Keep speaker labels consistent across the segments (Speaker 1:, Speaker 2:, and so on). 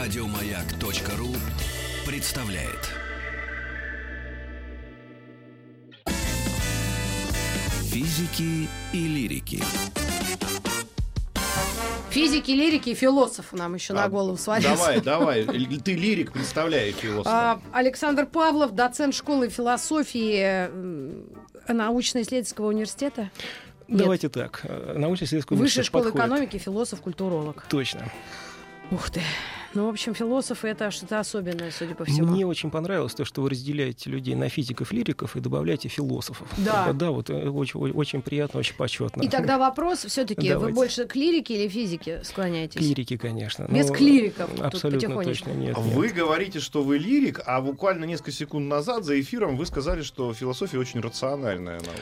Speaker 1: Радиомаяк.ру представляет. Физики и лирики.
Speaker 2: Физики, лирики и философы нам еще на
Speaker 3: А,
Speaker 2: голову свалился.
Speaker 3: Давай, давай. Ты лирик, представляй философа.
Speaker 2: Александр Павлов, доцент школы философии научно-исследовательского университета. Нет,
Speaker 4: Давайте так. Научно-исследовательский
Speaker 2: Высшая школа
Speaker 4: подходит.
Speaker 2: экономики, философ, культуролог.
Speaker 4: Точно.
Speaker 2: Ух ты. Ну, в общем, философы это что-то особенное, судя по всему.
Speaker 4: Мне очень понравилось то, что вы разделяете людей на физиков, лириков и добавляете философов.
Speaker 2: Да.
Speaker 4: Бы, Да, вот э, очень, очень- приятно, очень почетно.
Speaker 2: И тогда вопрос все-таки, вы
Speaker 4: Давайте.
Speaker 2: больше к лирике или физике склоняетесь?
Speaker 4: К лирике, конечно.
Speaker 2: Без
Speaker 4: Ну,
Speaker 2: клириков тут
Speaker 4: Абсолютно
Speaker 2: потихонечку.
Speaker 4: точно нет. нет.
Speaker 3: Вы говорите, что вы лирик, а буквально несколько секунд назад за эфиром вы сказали, что философия очень рациональная наука.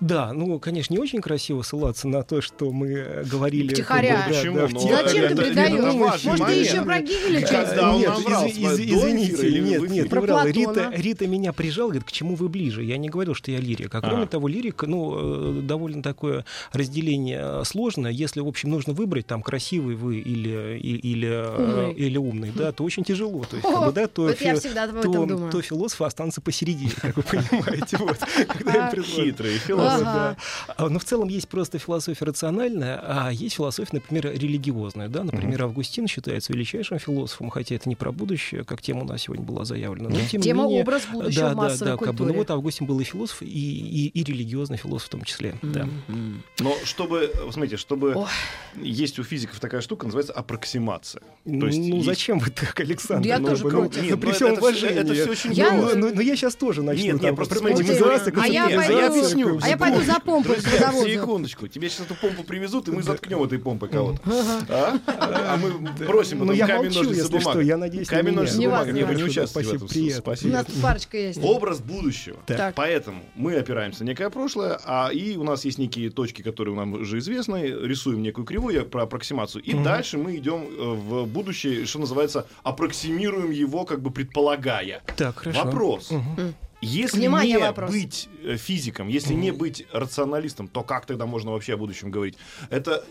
Speaker 4: Да, ну, конечно, не очень красиво ссылаться на то, что мы э, говорили...
Speaker 2: Втихаря.
Speaker 4: как бы, да,
Speaker 3: Почему?
Speaker 4: да, в
Speaker 3: Ну.
Speaker 2: Зачем ты предаешь? Может, ты еще про Гегеля часть?
Speaker 4: нет, из- из- извините, нет, нет, не врал. Рита. Рита меня прижала, говорит, к чему вы ближе? Я не говорил, что я лирик. А кроме
Speaker 3: А.
Speaker 4: того, лирик, ну, э, довольно такое разделение сложное. Если, в общем, нужно выбрать, там, красивый вы или, или, э,
Speaker 2: Умный.
Speaker 4: или умный, да, то очень тяжело. То есть,
Speaker 2: О,
Speaker 4: как бы, да, то,
Speaker 2: вот я
Speaker 4: фи- то,
Speaker 2: этом думаю.
Speaker 4: то философы останутся посередине, как вы понимаете. Вот, когда им
Speaker 2: А.
Speaker 3: Хитрый философ.
Speaker 2: Ага.
Speaker 4: А, Но в целом есть просто философия рациональная, а есть философия, например, религиозная. Да? Например, Августин считается величайшим философом, хотя это не про будущее, как тема у нас сегодня была заявлена. Но, тем
Speaker 2: Тема
Speaker 4: менее,
Speaker 2: образ будущего
Speaker 4: да,
Speaker 2: массовой
Speaker 4: да, да, как бы, ну вот Августин был и философ, и, и, и религиозный философ в том числе. Да.
Speaker 2: Мгм.
Speaker 3: Но чтобы, смотрите, чтобы
Speaker 2: Ой.
Speaker 3: есть у физиков такая штука, называется аппроксимация.
Speaker 4: Ну,
Speaker 3: То есть есть-
Speaker 4: зачем вы так, Александр?
Speaker 2: Я
Speaker 4: ну,
Speaker 2: тоже
Speaker 4: ну,
Speaker 2: против.
Speaker 4: ну,
Speaker 3: Нет,
Speaker 4: при
Speaker 3: ну,
Speaker 4: всем
Speaker 3: это
Speaker 4: уважении.
Speaker 3: это всё очень
Speaker 2: Я-
Speaker 4: Ну,
Speaker 2: много.
Speaker 4: ну, ну, я сейчас тоже начну.
Speaker 3: Нет,
Speaker 4: там,
Speaker 3: нет, просто смотрите,
Speaker 4: называться,
Speaker 3: а
Speaker 2: я
Speaker 3: я объясню.
Speaker 2: А я пойду за помпой
Speaker 3: Друзья, секундочку. Тебе сейчас эту помпу привезут, и мы заткнем этой помпой кого-то. А? А мы бросим
Speaker 4: Ну,
Speaker 3: потом
Speaker 4: я
Speaker 3: камень,
Speaker 4: молчу,
Speaker 3: ножницы, бумага.
Speaker 4: что, я надеюсь, на
Speaker 3: Камень, ножницы,
Speaker 2: Не
Speaker 3: бумага. Не, вы не участвуете в
Speaker 4: спасибо,
Speaker 3: этом.
Speaker 4: приятно.
Speaker 2: У нас
Speaker 3: Спасибо.
Speaker 2: парочка есть.
Speaker 3: Образ будущего.
Speaker 2: Так.
Speaker 3: Поэтому мы опираемся на некое прошлое, а и у нас есть некие точки, которые нам уже известны, рисуем некую кривую про аппроксимацию, и дальше мы идем э, в будущее, что называется, аппроксимируем его, как бы предполагая.
Speaker 4: Так, хорошо.
Speaker 3: Вопрос. Если
Speaker 2: Внимание,
Speaker 3: не
Speaker 2: вопрос.
Speaker 3: быть э, физиком, если не быть рационалистом, то как тогда можно вообще о будущем говорить? Это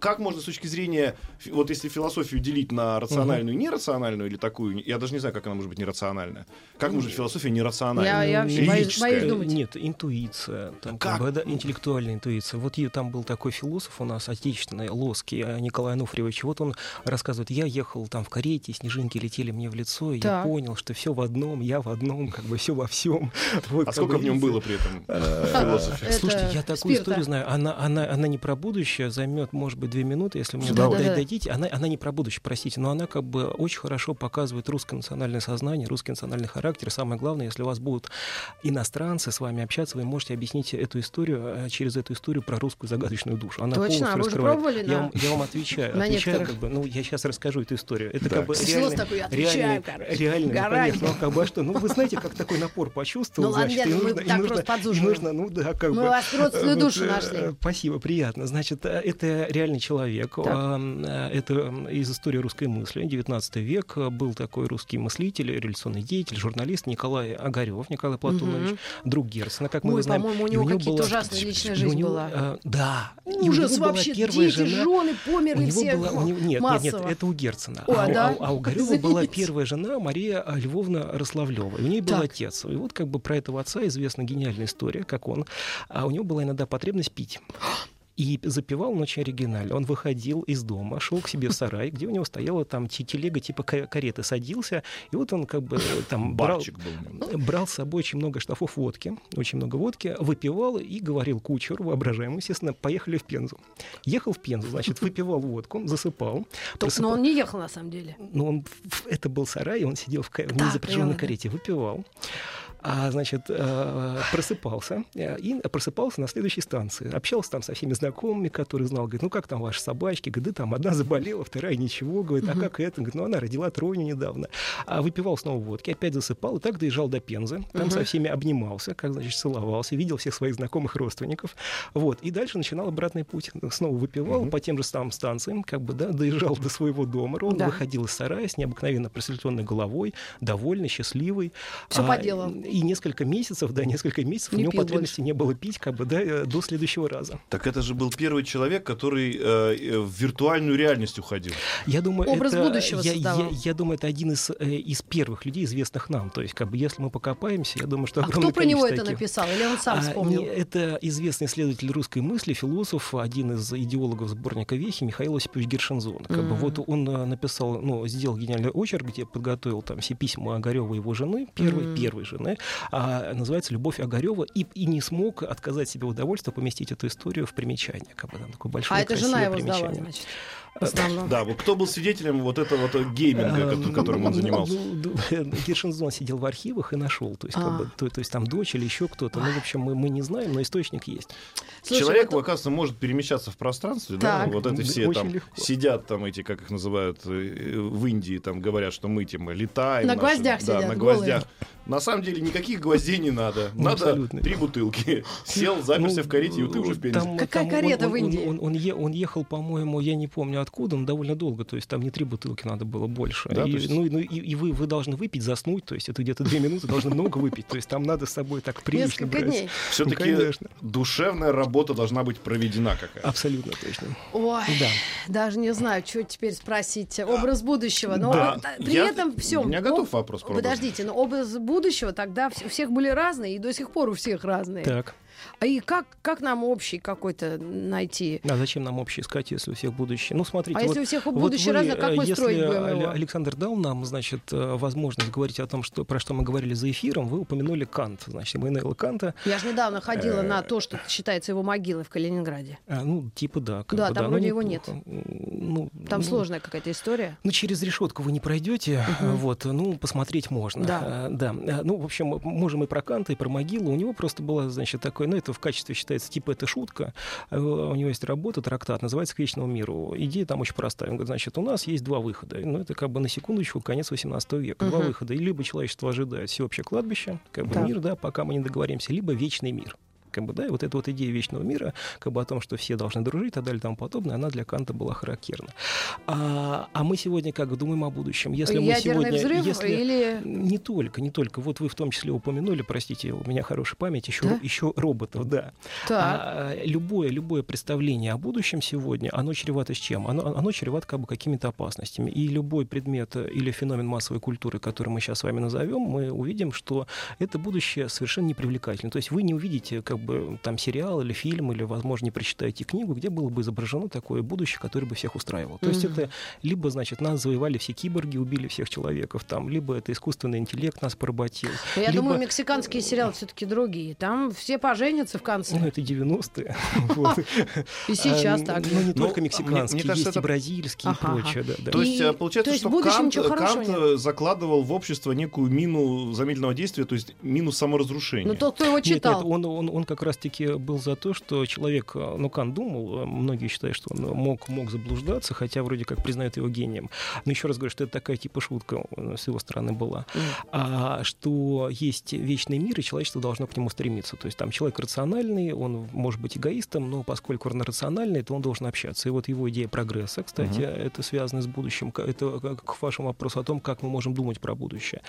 Speaker 3: как можно с точки зрения, вот если философию делить на рациональную и нерациональную, или такую, я даже не знаю, как она может быть нерациональная. Как может быть философия
Speaker 2: Я,
Speaker 3: нерациональная?
Speaker 2: я вообще боюсь, боюсь думать.
Speaker 4: Нет, интуиция. Там, как
Speaker 3: Как?
Speaker 4: бы, да, интеллектуальная интуиция. Вот и там был такой философ у нас, отечественный, Лоский, э, Николай Ануфриевич. Вот он рассказывает, я ехал там в карете, снежинки летели мне в лицо, и
Speaker 2: Так.
Speaker 4: я понял, что все в одном, я в одном, как бы все во всем. Вот,
Speaker 3: А сколько в нем было при этом
Speaker 4: э,
Speaker 3: философии?
Speaker 4: Слушайте, я такую историю знаю. Она, она, она не про будущее, займет, может быть, две минуты, если мне дадите. Она, она не про будущее, простите, но она как бы очень хорошо показывает русское национальное сознание, русский национальный характер. Самое главное, если у вас будут иностранцы с вами общаться, вы можете объяснить эту историю, э, через эту историю про русскую загадочную душу. Она
Speaker 2: Точно,
Speaker 4: полностью
Speaker 2: а вы уже
Speaker 4: раскрывает.
Speaker 2: пробовали
Speaker 4: я,
Speaker 2: на-
Speaker 4: вам, я вам отвечаю.
Speaker 2: на
Speaker 4: отвечаю
Speaker 2: некоторых?
Speaker 4: как бы, ну, я сейчас расскажу эту историю. Это
Speaker 3: Да.
Speaker 4: как бы реальный,
Speaker 2: такой, отвечаю,
Speaker 4: реальный,
Speaker 2: короче.
Speaker 4: реальный, ну, конечно, ну, как бы, а что, ну, вы знаете, как такой напор почувствовал,
Speaker 2: Ну, ладно,
Speaker 4: значит, и
Speaker 2: нет, мы
Speaker 4: нужно, и нужно,
Speaker 2: просто
Speaker 4: и нужно, ну, да, как
Speaker 2: Мы
Speaker 4: бы...
Speaker 2: вас родственную
Speaker 4: Вот,
Speaker 2: душу
Speaker 4: э,
Speaker 2: нашли.
Speaker 4: Спасибо, приятно. Значит, э, это реальный человек.
Speaker 2: Так.
Speaker 4: Э, Это из истории русской мысли. 19 век был такой русский мыслитель, революционный деятель, журналист Николай Огарев, Николай Платонович,
Speaker 2: Мгм.
Speaker 4: друг Герцена, как мы
Speaker 2: Ой,
Speaker 4: его знаем.
Speaker 2: по-моему, у
Speaker 4: И
Speaker 2: него какие-то
Speaker 4: была-
Speaker 2: ужасная личная
Speaker 4: и у
Speaker 2: жизнь
Speaker 4: него,
Speaker 2: была.
Speaker 4: Да. И у
Speaker 2: Ужас
Speaker 4: него
Speaker 2: вообще, дети,
Speaker 4: жена-
Speaker 2: жены
Speaker 4: у
Speaker 2: померли
Speaker 4: него
Speaker 2: все
Speaker 4: была, у него- нет, нет, нет, это у Герцена.
Speaker 2: О,
Speaker 4: а, у-
Speaker 2: да?
Speaker 4: а, а у Огарева была первая жена Мария Львовна Рославлева. И у нее был отец. И вот как бы про этого отца известна гениальная история, как он. А у него была иногда потребность пить. И запивал он очень оригинально. Он выходил из дома, шел к себе в сарай, где у него стояла там те- телега типа ка- кареты, садился, и вот он как бы э, там брал,
Speaker 3: был. у него.
Speaker 4: брал с собой очень много штафов водки, очень много водки, выпивал и говорил кучеру, воображаемому, естественно, поехали в Пензу. Ехал в Пензу, значит, выпивал водку, засыпал. Просыпал-
Speaker 2: Но он не ехал, на самом деле.
Speaker 4: ну, он, это был сарай, и он сидел в, в незапряженной карете, выпивал. А, значит, э, просыпался, э, и просыпался на следующей станции. Общался там со всеми знакомыми, которые знал. Говорит, ну как там ваши собачки? Говорит, да там одна заболела, вторая ничего. Говорит, а как это? Говорит, ну она родила тройню недавно. А выпивал снова водки, опять засыпал, и так доезжал до Пензы. Там со всеми обнимался, как, значит, целовался, видел всех своих знакомых родственников. Вот, и дальше начинал обратный путь. Снова выпивал по тем же самым станциям, как бы, да, доезжал до своего дома, ровно
Speaker 2: Да.
Speaker 4: выходил из сарая с необыкновенно просветленной головой, довольный, счастливый.
Speaker 2: Всё
Speaker 4: А,
Speaker 2: по делу.
Speaker 4: И несколько месяцев, да, несколько месяцев
Speaker 2: Не
Speaker 4: у него потребности не было пить, как бы, да, э, до следующего раза.
Speaker 3: Так это же был первый человек, который э, в виртуальную реальность уходил.
Speaker 4: Я думаю,
Speaker 2: Образ
Speaker 4: это,
Speaker 2: будущего
Speaker 4: я, я, я думаю, это один из, э, из первых людей, известных нам. То есть, как бы, если мы покопаемся, я думаю, что
Speaker 2: А
Speaker 4: огромное
Speaker 2: кто про него
Speaker 4: количество
Speaker 2: это
Speaker 4: таких.
Speaker 2: написал? Или он сам
Speaker 4: А,
Speaker 2: вспомнил?
Speaker 4: не, это известный исследователь русской мысли, философ, один из идеологов сборника «Вехи» Михаил Осипович Гершензон. Как бы,
Speaker 2: Мгм.
Speaker 4: вот он э, написал, ну, сделал гениальный очерк, где подготовил там все письма Огарева и его жены, первой,
Speaker 2: Мгм.
Speaker 4: первой жены, а, называется «Любовь Огарева», и, и не смог отказать себе удовольствие поместить эту историю в примечание. Как бы, там такое большое
Speaker 2: А это жена его сдала,
Speaker 4: примечание.
Speaker 2: значит, в основном.
Speaker 3: Да, вот кто был свидетелем вот этого вот гейминга, ко- которым он
Speaker 4: ну,
Speaker 3: занимался?
Speaker 4: ну, ну, Гершензон сидел в архивах и нашел. То есть, как
Speaker 2: А.
Speaker 4: бы, то, то есть там дочь или еще кто-то. Ну, в общем, мы, мы не знаем, но источник есть.
Speaker 2: Слушай,
Speaker 3: Человек,
Speaker 2: вот-
Speaker 3: оказывается, может перемещаться в пространстве, да? Вот это
Speaker 4: Да,
Speaker 3: все
Speaker 4: очень
Speaker 3: там
Speaker 4: легко.
Speaker 3: сидят там эти, как их называют, э, в Индии, там говорят, что мы тем летаем.
Speaker 2: На
Speaker 3: наши-
Speaker 2: гвоздях
Speaker 3: да,
Speaker 2: сидят,
Speaker 3: на
Speaker 2: голые.
Speaker 3: гвоздях. На самом деле никаких гвоздей не надо.
Speaker 4: Ну,
Speaker 3: Надо
Speaker 4: абсолютно.
Speaker 3: три бутылки. Сел, заперся
Speaker 4: Ну,
Speaker 3: в карете, и ты уже в
Speaker 4: там-
Speaker 2: Какая
Speaker 4: там
Speaker 2: карета
Speaker 4: он,
Speaker 2: в
Speaker 4: он-
Speaker 2: Индии?
Speaker 4: Он, он е- он ехал, по-моему, я не помню откуда, но довольно долго. То есть там не три бутылки надо было больше.
Speaker 3: Да,
Speaker 4: и,
Speaker 3: есть-
Speaker 4: ну, и- ну, и, и вы, вы должны выпить, заснуть. То есть это где-то две минуты, должны много выпить. То есть там надо с собой так прилично
Speaker 2: Несколько
Speaker 4: брать.
Speaker 2: дней.
Speaker 3: Все-таки
Speaker 4: Ну, конечно.
Speaker 3: душевная работа должна быть проведена какая-то.
Speaker 4: Абсолютно точно.
Speaker 2: Ой,
Speaker 4: Да.
Speaker 2: даже не знаю, что теперь спросить. Образ будущего. Но
Speaker 3: Да.
Speaker 2: при
Speaker 3: Я-
Speaker 2: этом все.
Speaker 3: у меня готов вопрос
Speaker 2: Подождите, но образ будущего тогда у всех были разные, и до сих пор у всех разные.
Speaker 4: Так.
Speaker 2: А и как, как нам общий какой-то найти?
Speaker 4: А зачем нам общий искать, если у всех будущее? Ну, смотрите,
Speaker 2: А
Speaker 4: вот-
Speaker 2: если у всех
Speaker 4: Вот
Speaker 2: будущее
Speaker 4: вы,
Speaker 2: разное, как
Speaker 4: э,
Speaker 2: мы
Speaker 4: если
Speaker 2: строить будем
Speaker 4: Але-
Speaker 2: его?
Speaker 4: Александр дал нам, значит, э, возможность говорить о том, что, про что мы говорили за эфиром, вы упомянули Кант, значит, Эммануэла Канта.
Speaker 2: Я же недавно ходила
Speaker 4: Э,
Speaker 2: на то, что считается его могилой в Калининграде.
Speaker 4: А, ну, типа да. как
Speaker 2: Да,
Speaker 4: бы,
Speaker 2: там
Speaker 4: но
Speaker 2: вроде его
Speaker 4: неплохо. Ну,
Speaker 2: Там
Speaker 4: ну,
Speaker 2: сложная какая-то история.
Speaker 4: Ну, через решетку вы не пройдете, вот, ну, посмотреть можно.
Speaker 2: Да.
Speaker 4: А, да. Ну, в общем, можем и про Канта, и про могилу. У него просто была, значит, такое, ну, это в качестве считается, типа, это шутка. А, У него есть работа, трактат, называется «К вечному миру». Идея там очень простая. Он говорит, значит, у нас есть два выхода. Ну, это как бы на секундочку конец 18 века. Два
Speaker 2: Мгм.
Speaker 4: выхода. И либо человечество ожидает всеобщее кладбище, как бы
Speaker 2: Так.
Speaker 4: мир, да, пока мы не договоримся, либо вечный мир. Как бы, да, и вот эта вот идея вечного мира, как бы о том, что все должны дружить и так далее и тому подобное, она для Канта была характерна. А, а мы сегодня как думаем о будущем? Если мы
Speaker 2: Ядерный
Speaker 4: сегодня,
Speaker 2: взрыв
Speaker 4: если
Speaker 2: или...
Speaker 4: не только, не только. Вот вы в том числе упомянули, простите, у меня хорошая память, еще,
Speaker 2: Да?
Speaker 4: еще роботов, да.
Speaker 2: Так.
Speaker 4: А, любое, любое представление о будущем сегодня, оно чревато с чем? Оно, оно чревато как бы какими-то опасностями. И любой предмет или феномен массовой культуры, который мы сейчас с вами назовем, мы увидим, что это будущее совершенно непривлекательно. То есть вы не увидите как бы там сериал или фильм, или, возможно, не прочитаете книгу, где было бы изображено такое будущее, которое бы всех устраивало. То есть
Speaker 2: Мгм.
Speaker 4: это либо, значит, нас завоевали все киборги, убили всех человеков, там, либо это искусственный интеллект нас поработил.
Speaker 2: Ну, Я
Speaker 4: либо-
Speaker 2: думаю, мексиканские сериалы все-таки другие. Там все поженятся в конце.
Speaker 4: Ну, это 90-е. Вот.
Speaker 2: И сейчас
Speaker 4: А,
Speaker 2: так
Speaker 4: Ну, не
Speaker 3: Ну,
Speaker 4: только
Speaker 3: мне-
Speaker 4: мексиканские, есть и
Speaker 3: это-
Speaker 4: бразильские и прочее. да.
Speaker 3: То есть получается,
Speaker 2: то есть
Speaker 3: что Кант, э, закладывал в общество некую мину замедленного действия, то есть мину саморазрушения.
Speaker 2: Ну, тот, кто его
Speaker 4: Нет, нет,
Speaker 2: читал.
Speaker 4: он, он, он как раз-таки был за то, что человек, э, ну, Кан думал, э, многие считают, что он мог, мог заблуждаться, хотя вроде как признают его гением. Но еще раз говорю, что это такая типа шутка э, с его стороны была. А что есть вечный мир, и человечество должно к нему стремиться. То есть там человек рациональный, он может быть эгоистом, но поскольку он рациональный, то он должен общаться. И вот его идея прогресса, кстати,
Speaker 3: Мгм.
Speaker 4: это связано с будущим. Это к вашему вопросу о том, как мы можем думать про будущее.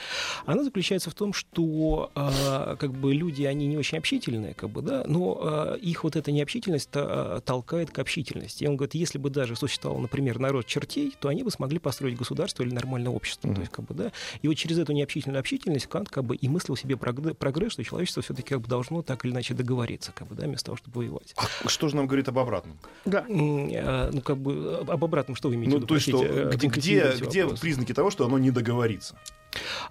Speaker 4: Она заключается в том, что а, как бы люди, они не очень общительные, как бы, да, но а, их вот эта необщительность а, толкает к общительности. И он говорит, если бы даже существовал, например, народ чертей, то они бы смогли построить государство или нормальное общество.
Speaker 3: Мгм.
Speaker 4: То есть, как бы, да, и вот через эту необщительную общительность Кант как бы и мыслил себе прогре- прогресс, что человечество все-таки как бы должно так или иначе договориться, как бы, да, вместо того, чтобы воевать.
Speaker 3: А что же нам говорит об обратном?
Speaker 2: Да.
Speaker 4: А, Ну, как бы, об обратном что вы имеете в
Speaker 3: Ну,
Speaker 4: виду?
Speaker 3: то есть, что,
Speaker 4: э,
Speaker 3: где, где, где признаки того, что оно не договорится?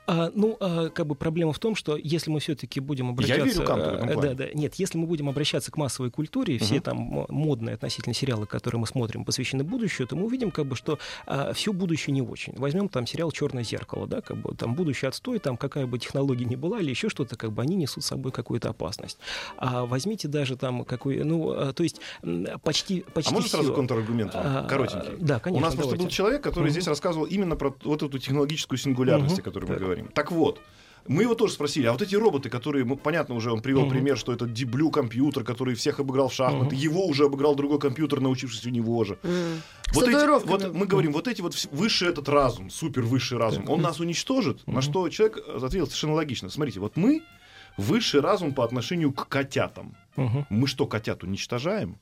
Speaker 4: А, ну, а, как бы проблема в том, что если мы все-таки будем обращаться...
Speaker 3: верю Канту в этом
Speaker 4: э,
Speaker 3: плане.
Speaker 4: Да, да. Нет, если мы будем обращаться к массовой культуре, все
Speaker 3: Мгм.
Speaker 4: там мо- модные относительно сериалы, которые мы смотрим, посвящены будущему, то мы увидим, как бы, что все будущее не очень. Возьмем там сериал Черное зеркало, да, как бы там будущее отстой, там какая бы технология ни была или еще что-то, как бы они несут с собой какую-то опасность. А возьмите даже там какой, ну, а, то есть почти, почти
Speaker 3: а можно сразу контраргумент? вам?
Speaker 4: А,
Speaker 3: Коротенький.
Speaker 4: Да, конечно.
Speaker 3: У нас просто
Speaker 4: давайте.
Speaker 3: был человек, который
Speaker 4: Мгм.
Speaker 3: здесь рассказывал именно про вот эту технологическую сингулярность,
Speaker 4: Мгм.
Speaker 3: Которой мы
Speaker 4: Так.
Speaker 3: говорим. Так вот, мы его тоже спросили, а вот эти роботы, которые, ну, понятно, уже он привел
Speaker 4: Мгм.
Speaker 3: пример, что это Диблю компьютер, который всех обыграл в шахматы,
Speaker 4: Мгм.
Speaker 3: его уже обыграл другой компьютер, научившись у него же.
Speaker 2: С
Speaker 3: Вот, эти- вот мы говорим, вот эти вот высший этот разум, супер высший разум, он нас уничтожит, на
Speaker 4: Мгм.
Speaker 3: что человек ответил совершенно логично. Смотрите, вот мы высший разум по отношению к котятам.
Speaker 4: Мгм.
Speaker 3: Мы что, котят уничтожаем?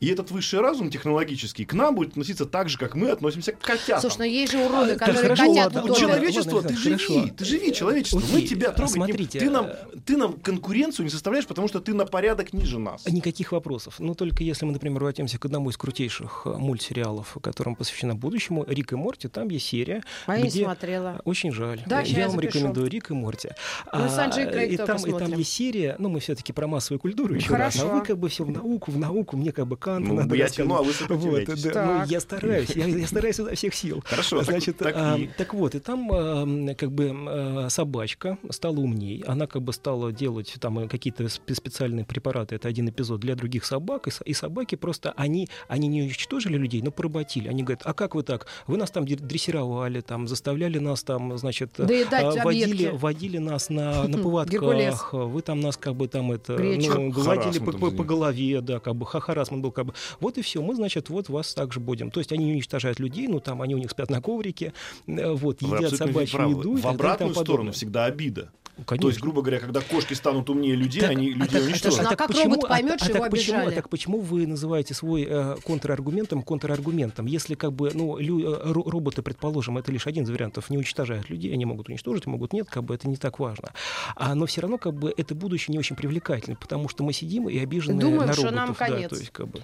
Speaker 3: И этот высший разум технологический к нам будет относиться так же, как мы относимся к котятам.
Speaker 2: Слушай, ну есть же уроды,
Speaker 4: А,
Speaker 2: которые
Speaker 4: хорошо,
Speaker 2: котят
Speaker 4: ладно,
Speaker 3: Вот человечество,
Speaker 4: Ладно,
Speaker 3: ты
Speaker 4: так,
Speaker 3: живи,
Speaker 4: хорошо.
Speaker 3: ты живи, человечество. Мы
Speaker 4: Окей,
Speaker 3: тебя
Speaker 4: а
Speaker 3: трогать не-
Speaker 4: смотрите,
Speaker 3: Ты нам,
Speaker 4: э,
Speaker 3: ты нам конкуренцию не составляешь, потому что ты на порядок ниже нас.
Speaker 4: Никаких вопросов. Ну, только если мы, например, обратимся к одному из крутейших э, мультсериалов, которым посвящена будущему, Рик и Морти, там есть серия,
Speaker 2: А я не
Speaker 4: где...
Speaker 2: смотрела.
Speaker 4: Очень жаль.
Speaker 2: Да,
Speaker 4: я
Speaker 2: я
Speaker 4: вам
Speaker 2: запишу.
Speaker 4: рекомендую Рик и Морти.
Speaker 2: Мы с Анджей
Speaker 4: А,
Speaker 2: Крейг
Speaker 4: и,
Speaker 2: только
Speaker 4: там, и там есть серия, ну, мы все-таки про массовую культуру еще раз.
Speaker 2: Хорошо.
Speaker 4: А вы как бы все в науку, в науку, мне как бы Канта
Speaker 3: Ну,
Speaker 4: надо
Speaker 3: я темно, а вы
Speaker 4: Вот, да,
Speaker 2: Так.
Speaker 4: ну, я стараюсь, я, я стараюсь изо всех сил.
Speaker 3: Хорошо, так-
Speaker 4: Значит,
Speaker 3: так
Speaker 4: а,
Speaker 3: и-
Speaker 4: так вот, и там а, как бы а, собачка стала умней, она как бы стала делать там э, какие-то спе- специальные препараты, это один эпизод для других собак, и, и собаки просто, они, они не уничтожили людей, но поработили. Они говорят, а как вы так? Вы нас там др- дрессировали, там, заставляли нас там, значит,
Speaker 2: Доедать
Speaker 4: а, водили,
Speaker 2: объедки.
Speaker 4: водили нас на, на
Speaker 2: Геркулес.
Speaker 4: поводках, вы там нас как бы там это,
Speaker 2: Гречу.
Speaker 4: ну, гладили по, по- голове, да, как бы ха- харассмент был, как бы. Вот и все, мы, значит, вот вас также будем. То есть они уничтожают людей, ну там они у них спят на коврике, э, вот, едят собачью еду
Speaker 3: В обратную сторону всегда обида.
Speaker 4: Конечно.
Speaker 3: То есть, грубо говоря, когда кошки станут умнее людей,
Speaker 4: Так,
Speaker 3: они
Speaker 4: а
Speaker 3: людей
Speaker 4: так-
Speaker 3: уничтожат.
Speaker 2: Ну, а
Speaker 4: так
Speaker 2: как
Speaker 4: почему-
Speaker 2: робот поймет,
Speaker 4: а
Speaker 2: что его
Speaker 4: так почему, а так почему вы называете свой э, контраргументом контраргументом? Если как бы, ну, лю- э, ро- роботы, предположим, это лишь один из вариантов, не уничтожают людей, они могут уничтожить, могут нет, как бы это не так важно. А, но все равно как бы это будущее не очень привлекательно, потому что мы сидим и обижены
Speaker 2: Думаем,
Speaker 4: на
Speaker 2: что
Speaker 4: роботов.
Speaker 2: нам
Speaker 4: да,
Speaker 2: конец.
Speaker 4: то есть как бы...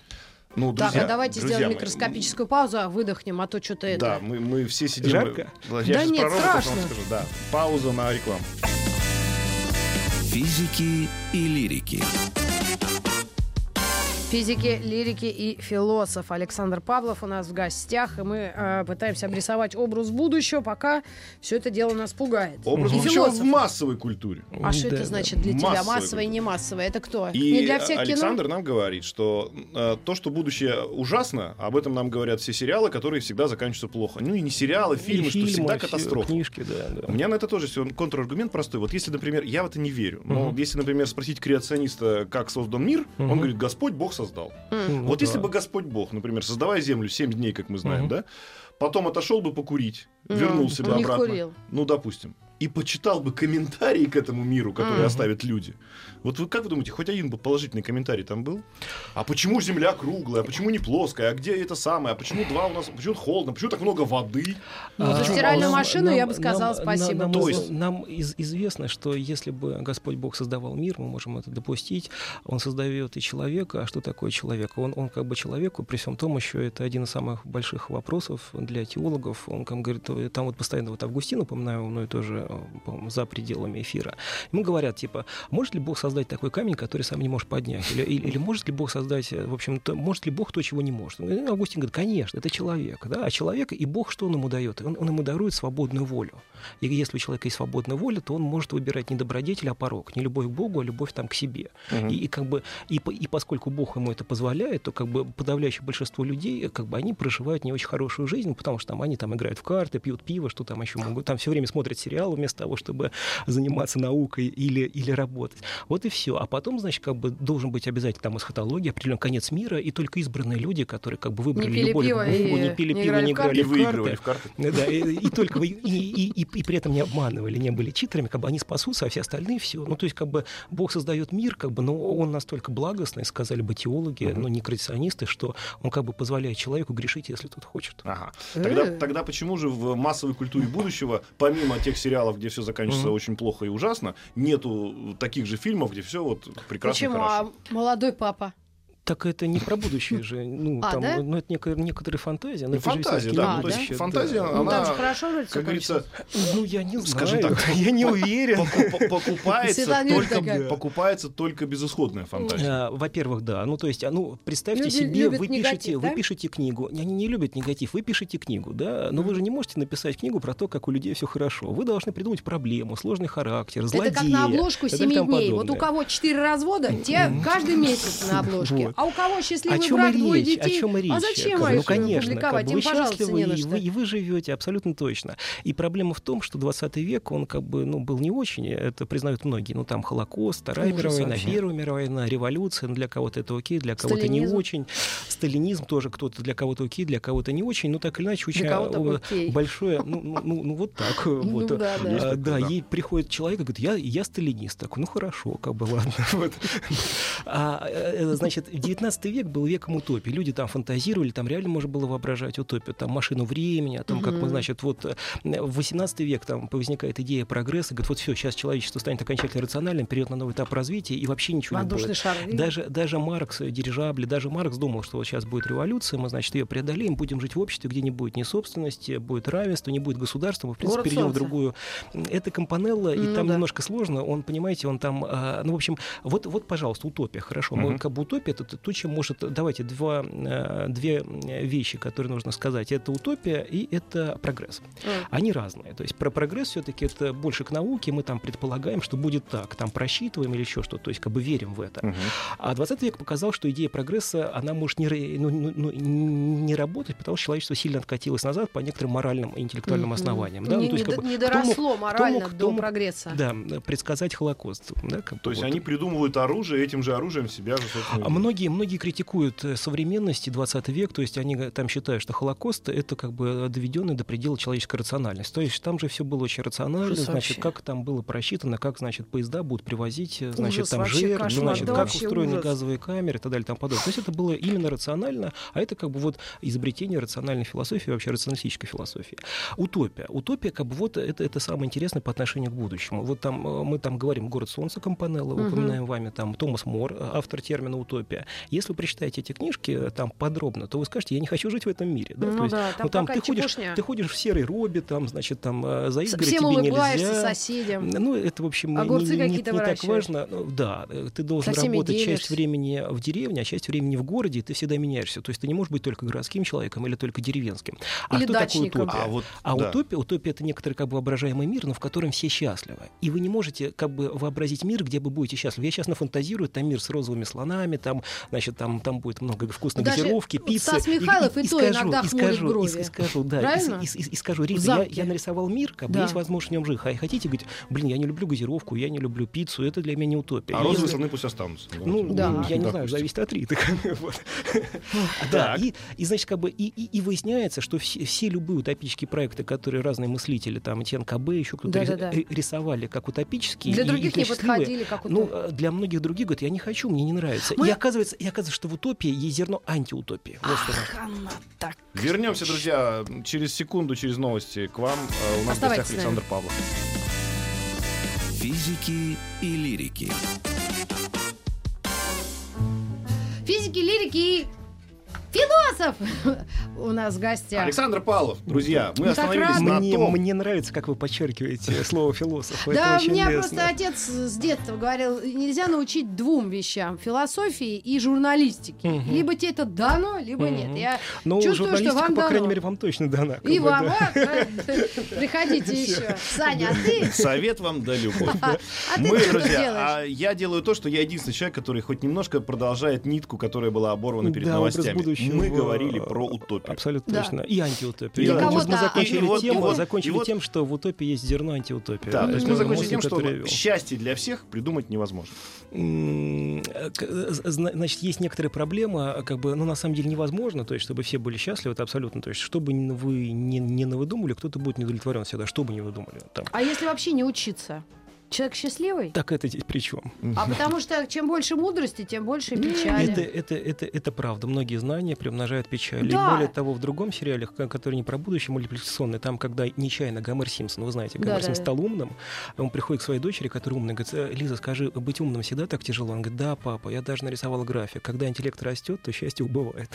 Speaker 3: Ну,
Speaker 2: Так,
Speaker 3: друзья,
Speaker 2: а давайте
Speaker 3: друзья
Speaker 2: сделаем
Speaker 3: мои,
Speaker 2: микроскопическую паузу, а выдохнем, а то что-то это...
Speaker 3: Да, мы, мы все сидим...
Speaker 4: Жарко?
Speaker 3: Я
Speaker 2: Да
Speaker 3: сейчас
Speaker 2: нет,
Speaker 3: про роботов вам
Speaker 2: страшно.
Speaker 3: скажу. Да, пауза на рекламу.
Speaker 1: Физики и лирики.
Speaker 2: Физики, лирики и философ Александр Павлов у нас в гостях, и мы э, пытаемся обрисовать образ будущего, пока все это дело нас пугает.
Speaker 3: Образ
Speaker 2: И
Speaker 3: будущего
Speaker 2: философ.
Speaker 3: в массовой культуре.
Speaker 2: А что
Speaker 4: Да,
Speaker 2: это значит для тебя? Массовое и не массовое? Это кто?
Speaker 3: И
Speaker 2: не для всех
Speaker 3: Александр
Speaker 2: кино?
Speaker 3: нам говорит, что э, то, что будущее ужасно, об этом нам говорят все сериалы, которые всегда заканчиваются плохо. Ну и не сериалы, фильмы,
Speaker 4: И
Speaker 3: что всегда
Speaker 4: все,
Speaker 3: катастрофа.
Speaker 4: Книжки, да, да.
Speaker 3: У меня на это тоже все контраргумент простой. Вот если, например, я в это не верю, но
Speaker 4: Мгм.
Speaker 3: если, например, спросить креациониста, как создан мир, он
Speaker 4: Мгм.
Speaker 3: говорит, Господь Бог создал.
Speaker 4: Ну
Speaker 3: вот если
Speaker 4: да.
Speaker 3: бы Господь Бог, например, создавая Землю 7 дней, как мы знаем,
Speaker 4: Мгм.
Speaker 3: да, потом отошел бы покурить,
Speaker 2: Ну,
Speaker 3: вернулся бы
Speaker 2: он не
Speaker 3: обратно.
Speaker 2: курил.
Speaker 3: Ну, допустим. И почитал бы комментарии к этому миру, которые
Speaker 2: Мгм.
Speaker 3: оставят люди. Вот вы как вы думаете, хоть один бы положительный комментарий там был? А почему Земля круглая? А почему не плоская? А где это самое? А почему два у нас? Почему холодно? Почему так много воды?
Speaker 2: Ну, за
Speaker 4: А,
Speaker 2: стиральную
Speaker 4: нам-
Speaker 2: машину я бы
Speaker 4: нам-
Speaker 2: сказала
Speaker 4: нам-
Speaker 2: спасибо.
Speaker 4: Нам,
Speaker 3: То
Speaker 4: нам-
Speaker 3: есть-
Speaker 4: нам из- известно, что если бы Господь Бог создавал мир, мы можем это допустить, он создает и человека. А что такое человек? Он, он как бы человеку, при всем том еще это один из самых больших вопросов для теологов. Он как говорит, там вот постоянно вот Августин, упоминаю, мной тоже, за пределами эфира. Ему говорят, типа, может ли Бог создать такой камень, который сам не может поднять? Или, или, или может ли Бог создать, э, в общем, то, может ли Бог то, чего не может? Августин говорит, конечно, это человек, да, а человек и Бог что он ему дает? Он, он ему дарует свободную волю. И если у человека есть свободная воля, то он может выбирать не добродетель, а порог. Не любовь к Богу, а любовь там к себе.
Speaker 3: Мгм.
Speaker 4: И, и как бы и, по- и поскольку Бог ему это позволяет, то как бы подавляющее большинство людей, как бы они проживают не очень хорошую жизнь, потому что там они там играют в карты, пьют пиво, что там еще могут, там все время смотрят сериалы вместо того, чтобы заниматься наукой или, или работать. Вот и все. А потом, значит, как бы должен быть обязательно там эсхатология, определен конец мира, и только избранные люди, которые как бы выбрали
Speaker 2: пили
Speaker 4: любовь
Speaker 2: пиво и
Speaker 4: не пили
Speaker 2: не
Speaker 4: пиво,
Speaker 2: играли
Speaker 4: не
Speaker 2: в карты.
Speaker 4: играли
Speaker 3: И
Speaker 4: в
Speaker 3: выигрывали
Speaker 4: карты.
Speaker 3: в карты.
Speaker 4: Да, и, и только и, и, и, и при этом не обманывали, не были читерами, как бы они спасутся, а все остальные все. Ну, то есть, как бы Бог создает мир, как бы, но он настолько благостный, сказали бы теологи,
Speaker 3: Мгм.
Speaker 4: но не креационисты, что он как бы позволяет человеку грешить, если тот хочет.
Speaker 3: Ага.
Speaker 2: Э.
Speaker 3: Тогда, тогда почему же в массовой культуре будущего, помимо тех сериалов, где все заканчивается
Speaker 4: Мгм.
Speaker 3: очень плохо и ужасно, нету таких же фильмов, где все вот прекрасно и
Speaker 2: Почему?
Speaker 3: хорошо?
Speaker 2: А молодой папа?
Speaker 4: Так это не про будущее же, ну,
Speaker 2: А,
Speaker 4: там,
Speaker 2: да?
Speaker 4: ну, это некая, некоторая фантазия. но
Speaker 3: Ну,
Speaker 4: это же
Speaker 3: фантазия, да.
Speaker 2: А,
Speaker 3: ну, то есть
Speaker 2: да?
Speaker 3: фантазия,
Speaker 4: да.
Speaker 2: Ну,
Speaker 3: она,
Speaker 2: там же хорошо вроде
Speaker 3: как говорится.
Speaker 4: Ну, я не знаю.
Speaker 3: Скажем так,
Speaker 4: я не уверен.
Speaker 3: покупа- покупается, только, покупается только безысходная фантазия.
Speaker 4: А, Во-первых, да. Ну, то есть, а, ну, представьте
Speaker 2: Люди
Speaker 4: себе, вы
Speaker 2: негатив,
Speaker 4: пишете,
Speaker 2: да?
Speaker 4: вы пишете книгу. Они не любят негатив, вы пишете книгу, да. Но вы же не можете написать книгу про то, как у людей все хорошо. Вы должны придумать проблему, сложный характер, злодея.
Speaker 2: Это как на обложку
Speaker 4: и так далее и
Speaker 2: 7
Speaker 4: тому
Speaker 2: дней. Вот у кого 4 развода, те каждый месяц на обложке. А у кого
Speaker 4: О
Speaker 2: счастливый
Speaker 4: чем
Speaker 2: брак,
Speaker 4: и
Speaker 2: двое
Speaker 4: речь?
Speaker 2: детей?
Speaker 4: О чем и речь?
Speaker 2: А зачем
Speaker 4: ну, конечно,
Speaker 2: публиковать?
Speaker 4: как бы вы счастливы, и вы, и вы живете абсолютно точно. И проблема в том, что 20 век, он как бы, ну, был не очень, это признают многие. Ну, там Холокост, Вторая
Speaker 2: Ужас
Speaker 4: мировая война. Первая мировая война, революция, ну, для кого-то это окей, для кого-то не очень. Сталинизм тоже кто-то для кого-то окей, для кого-то не очень. Ну, так или иначе, очень
Speaker 2: кого-то
Speaker 4: э,
Speaker 2: окей.
Speaker 4: большое, ну, ну, ну, ну, вот так.
Speaker 2: Ну
Speaker 4: вот.
Speaker 2: да, да.
Speaker 3: Есть
Speaker 4: А, Да,
Speaker 3: да.
Speaker 4: ей приходит человек и говорит, я, я сталинист. Такой, ну хорошо, как бы ладно. Вот. А, э, значит, 19 век был веком утопии. Люди там фантазировали, там реально можно было воображать утопию. Там машину времени, о том, как мы, значит, вот э, в 18 век там возникает идея прогресса, говорит, вот все, сейчас человечество станет окончательно рациональным, перейдет на новый этап развития, и вообще ничего не
Speaker 2: Воздушный
Speaker 4: будет.
Speaker 2: шар.
Speaker 4: Даже, даже Маркс, э, дирижабли, даже Маркс думал, что вот сейчас будет революция, мы, значит, ее преодолеем, будем жить в обществе, где не будет ни собственности, будет равенство, не будет государства, мы, в принципе,
Speaker 2: Город
Speaker 4: перейдем в другую. Это Компанелла, и
Speaker 2: Ну
Speaker 4: там
Speaker 2: да.
Speaker 4: немножко сложно, он, понимаете, он там, а, ну, в общем, вот, вот, пожалуйста, утопия, хорошо. Мы,
Speaker 3: Мгм.
Speaker 4: как бы утопия, это то, чем может, давайте, два, э, две э, вещи, которые нужно сказать. Это утопия и это прогресс.
Speaker 2: М.
Speaker 4: Они разные. То есть про прогресс все-таки это больше к науке, мы там предполагаем, что будет так, там просчитываем или еще что-то, то есть как бы верим в это.
Speaker 3: Мгм.
Speaker 4: А 20 век показал, что идея прогресса, она может не, ну, ну, ну, не работать, потому что человечество сильно откатилось назад по некоторым моральным и интеллектуальным
Speaker 2: Мгм.
Speaker 4: основаниям. Да?
Speaker 2: Не,
Speaker 4: Ну, то есть,
Speaker 2: не
Speaker 4: как бы,
Speaker 2: не доросло морально
Speaker 4: мог-
Speaker 2: до
Speaker 4: кто мог-
Speaker 2: прогресса.
Speaker 4: да, предсказать Холокост. Да, как
Speaker 3: То есть
Speaker 4: вот.
Speaker 3: они придумывают оружие, этим же оружием себя же, собственно.
Speaker 4: А многие, многие критикуют э, современность и 20 век, то есть они там считают, что Холокост — это как бы доведенный до предела человеческой рациональности. То есть там же все было очень рационально,
Speaker 2: Ужас
Speaker 4: значит,
Speaker 2: вообще.
Speaker 4: как там было просчитано, как, значит, поезда будут привозить, э, значит,
Speaker 2: Ужас
Speaker 4: там
Speaker 2: вообще, кошмар,
Speaker 4: значит,
Speaker 2: да
Speaker 4: как устроены
Speaker 2: ужас.
Speaker 4: газовые камеры и так далее и тому подобное. То есть это было именно рационально, а это как бы вот изобретение рациональной философии, вообще рационалистической философии. Утопия. Утопия, как бы вот это, это самое интересное по отношению к будущему. Вот там э, мы там говорим «Город солнца» Компанелла,
Speaker 2: Мгм.
Speaker 4: упоминаем вами там Томас Мор, э, автор термина «утопия». Если вы прочитаете эти книжки э, там подробно, то вы скажете, я не хочу жить в этом мире. Да?
Speaker 2: Ну
Speaker 4: То есть,
Speaker 2: да, там
Speaker 4: ну, там ты ходишь,
Speaker 2: чепушня.
Speaker 4: ты ходишь в серой робе, там, значит, там э, за изгородь
Speaker 2: Всем
Speaker 4: тебе нельзя.
Speaker 2: соседям.
Speaker 4: Ну, это, в общем, не-
Speaker 2: Огурцы
Speaker 4: не, не-
Speaker 2: какие-то
Speaker 4: не так важно. Ну, Да, э, ты должен
Speaker 2: Со
Speaker 4: работать часть времени в деревне, а часть времени в городе, и ты всегда меняешься. То есть ты не можешь быть только городским человеком или только деревенским. А
Speaker 2: Или
Speaker 4: что такое
Speaker 2: дачником.
Speaker 4: утопия?
Speaker 3: А вот
Speaker 4: А
Speaker 3: да.
Speaker 4: утопия, утопия это некоторый как бы воображаемый мир, но в котором все счастливы. И вы не можете как бы вообразить мир, где вы будете счастливы. Я сейчас нафантазирую, там мир с розовыми слонами, там, значит, там, там будет много вкусной
Speaker 2: Даже
Speaker 4: газировки, пиццы.
Speaker 2: Стас Михайлов и то
Speaker 4: скажу,
Speaker 2: иногда
Speaker 4: и скажу,
Speaker 2: брови.
Speaker 4: и, и скажу, да, и,
Speaker 2: Правильно?
Speaker 4: и- и- и скажу,
Speaker 2: В
Speaker 4: Риза, я, я нарисовал мир, как бы
Speaker 2: Да.
Speaker 4: есть возможность в нем жить. А хотите, говорить, блин, я не люблю газировку, я не люблю пиццу, это для меня не утопия.
Speaker 3: А розовые
Speaker 4: не-
Speaker 3: слоны пусть останутся.
Speaker 4: ну,
Speaker 2: Да.
Speaker 4: ну, я не
Speaker 3: Да,
Speaker 4: знаю,
Speaker 3: пусть.
Speaker 4: зависит от. Вот. Да, и, и, значит, как бы, и, и, и выясняется, что все, все любые утопические проекты, которые разные мыслители, там, Этьен КБ, еще кто-то рис- рисовали как утопические.
Speaker 2: Для
Speaker 4: и-
Speaker 2: других
Speaker 4: и
Speaker 2: не подходили, как
Speaker 4: Ну,
Speaker 2: утопия.
Speaker 4: э, для многих других говорят, я не хочу, мне не нравится.
Speaker 2: Мы-
Speaker 4: И, оказывается, и оказывается, что в утопии есть зерно антиутопии. Вот.
Speaker 2: Ах, она так.
Speaker 3: Вернемся, друзья, через секунду, через новости к вам. Э, У нас в
Speaker 2: Оставайтесь
Speaker 3: гостях
Speaker 2: с нами.
Speaker 3: Александр Павлов.
Speaker 1: Физики и лирики.
Speaker 2: Физики, лирики и философ у нас в гостях.
Speaker 3: Александр Павлов, друзья, мы
Speaker 2: так
Speaker 3: остановились
Speaker 2: рады.
Speaker 3: на
Speaker 4: Мне,
Speaker 3: том,
Speaker 4: мне нравится, как вы подчеркиваете слово философ. Это
Speaker 2: Да,
Speaker 4: очень
Speaker 2: меня
Speaker 4: лестно.
Speaker 2: просто отец с детства говорил, нельзя научить двум вещам: философии и журналистике.
Speaker 4: Мгм.
Speaker 2: Либо тебе это дано, либо нет.
Speaker 4: Мгм.
Speaker 2: Я
Speaker 4: Ну,
Speaker 2: чувствую, что
Speaker 4: журналистика,
Speaker 2: вам
Speaker 4: по крайней
Speaker 2: дано.
Speaker 4: мере, вам точно дана. как
Speaker 2: И
Speaker 4: бы,
Speaker 2: вам, э, приходите еще. Саня, а ты?
Speaker 3: совет вам да любовь.
Speaker 2: А ты
Speaker 3: Мы, друзья, а я делаю то, что я единственный человек, который хоть немножко продолжает нитку, которая была оборвана перед новостями.
Speaker 4: Будущего.
Speaker 3: Мы говорили про утопию.
Speaker 4: Абсолютно
Speaker 2: Да.
Speaker 4: точно. И антиутопию.
Speaker 3: И
Speaker 4: Да,
Speaker 3: для
Speaker 4: мы- закончили,
Speaker 3: и вот-
Speaker 4: тем,
Speaker 3: и вот-
Speaker 4: закончили
Speaker 3: и вот-
Speaker 4: тем, что в утопии есть зерно антиутопии.
Speaker 3: Да, то есть мы закончили тем, что
Speaker 4: вел.
Speaker 3: счастье для всех придумать невозможно.
Speaker 4: Э, э, зна- Значит, есть некоторая проблема, э, как бы, ну, на самом деле невозможно, то есть, чтобы все были счастливы, это абсолютно, то есть, что бы вы не, не навыдумали, кто-то будет недовлетворен всегда, что бы ни вы думали. Там.
Speaker 2: А если вообще не учиться? Человек счастливый?
Speaker 4: Так это здесь при чем?
Speaker 2: А потому что чем больше мудрости, тем больше печали.
Speaker 4: Это, это, это, это правда. Многие знания приумножают печаль.
Speaker 2: Да.
Speaker 4: И более того, в другом сериале, который не про будущее, мультипликационный, там, когда нечаянно Гомер Симпсон, вы знаете, Гомер
Speaker 2: Да,
Speaker 4: Симпсон
Speaker 2: да.
Speaker 4: стал умным, он приходит к своей дочери, которая умная, говорит, «Э, Лиза, скажи, быть умным всегда так тяжело? Он говорит, да, папа, я даже нарисовал график. Когда интеллект растет, то счастье убывает.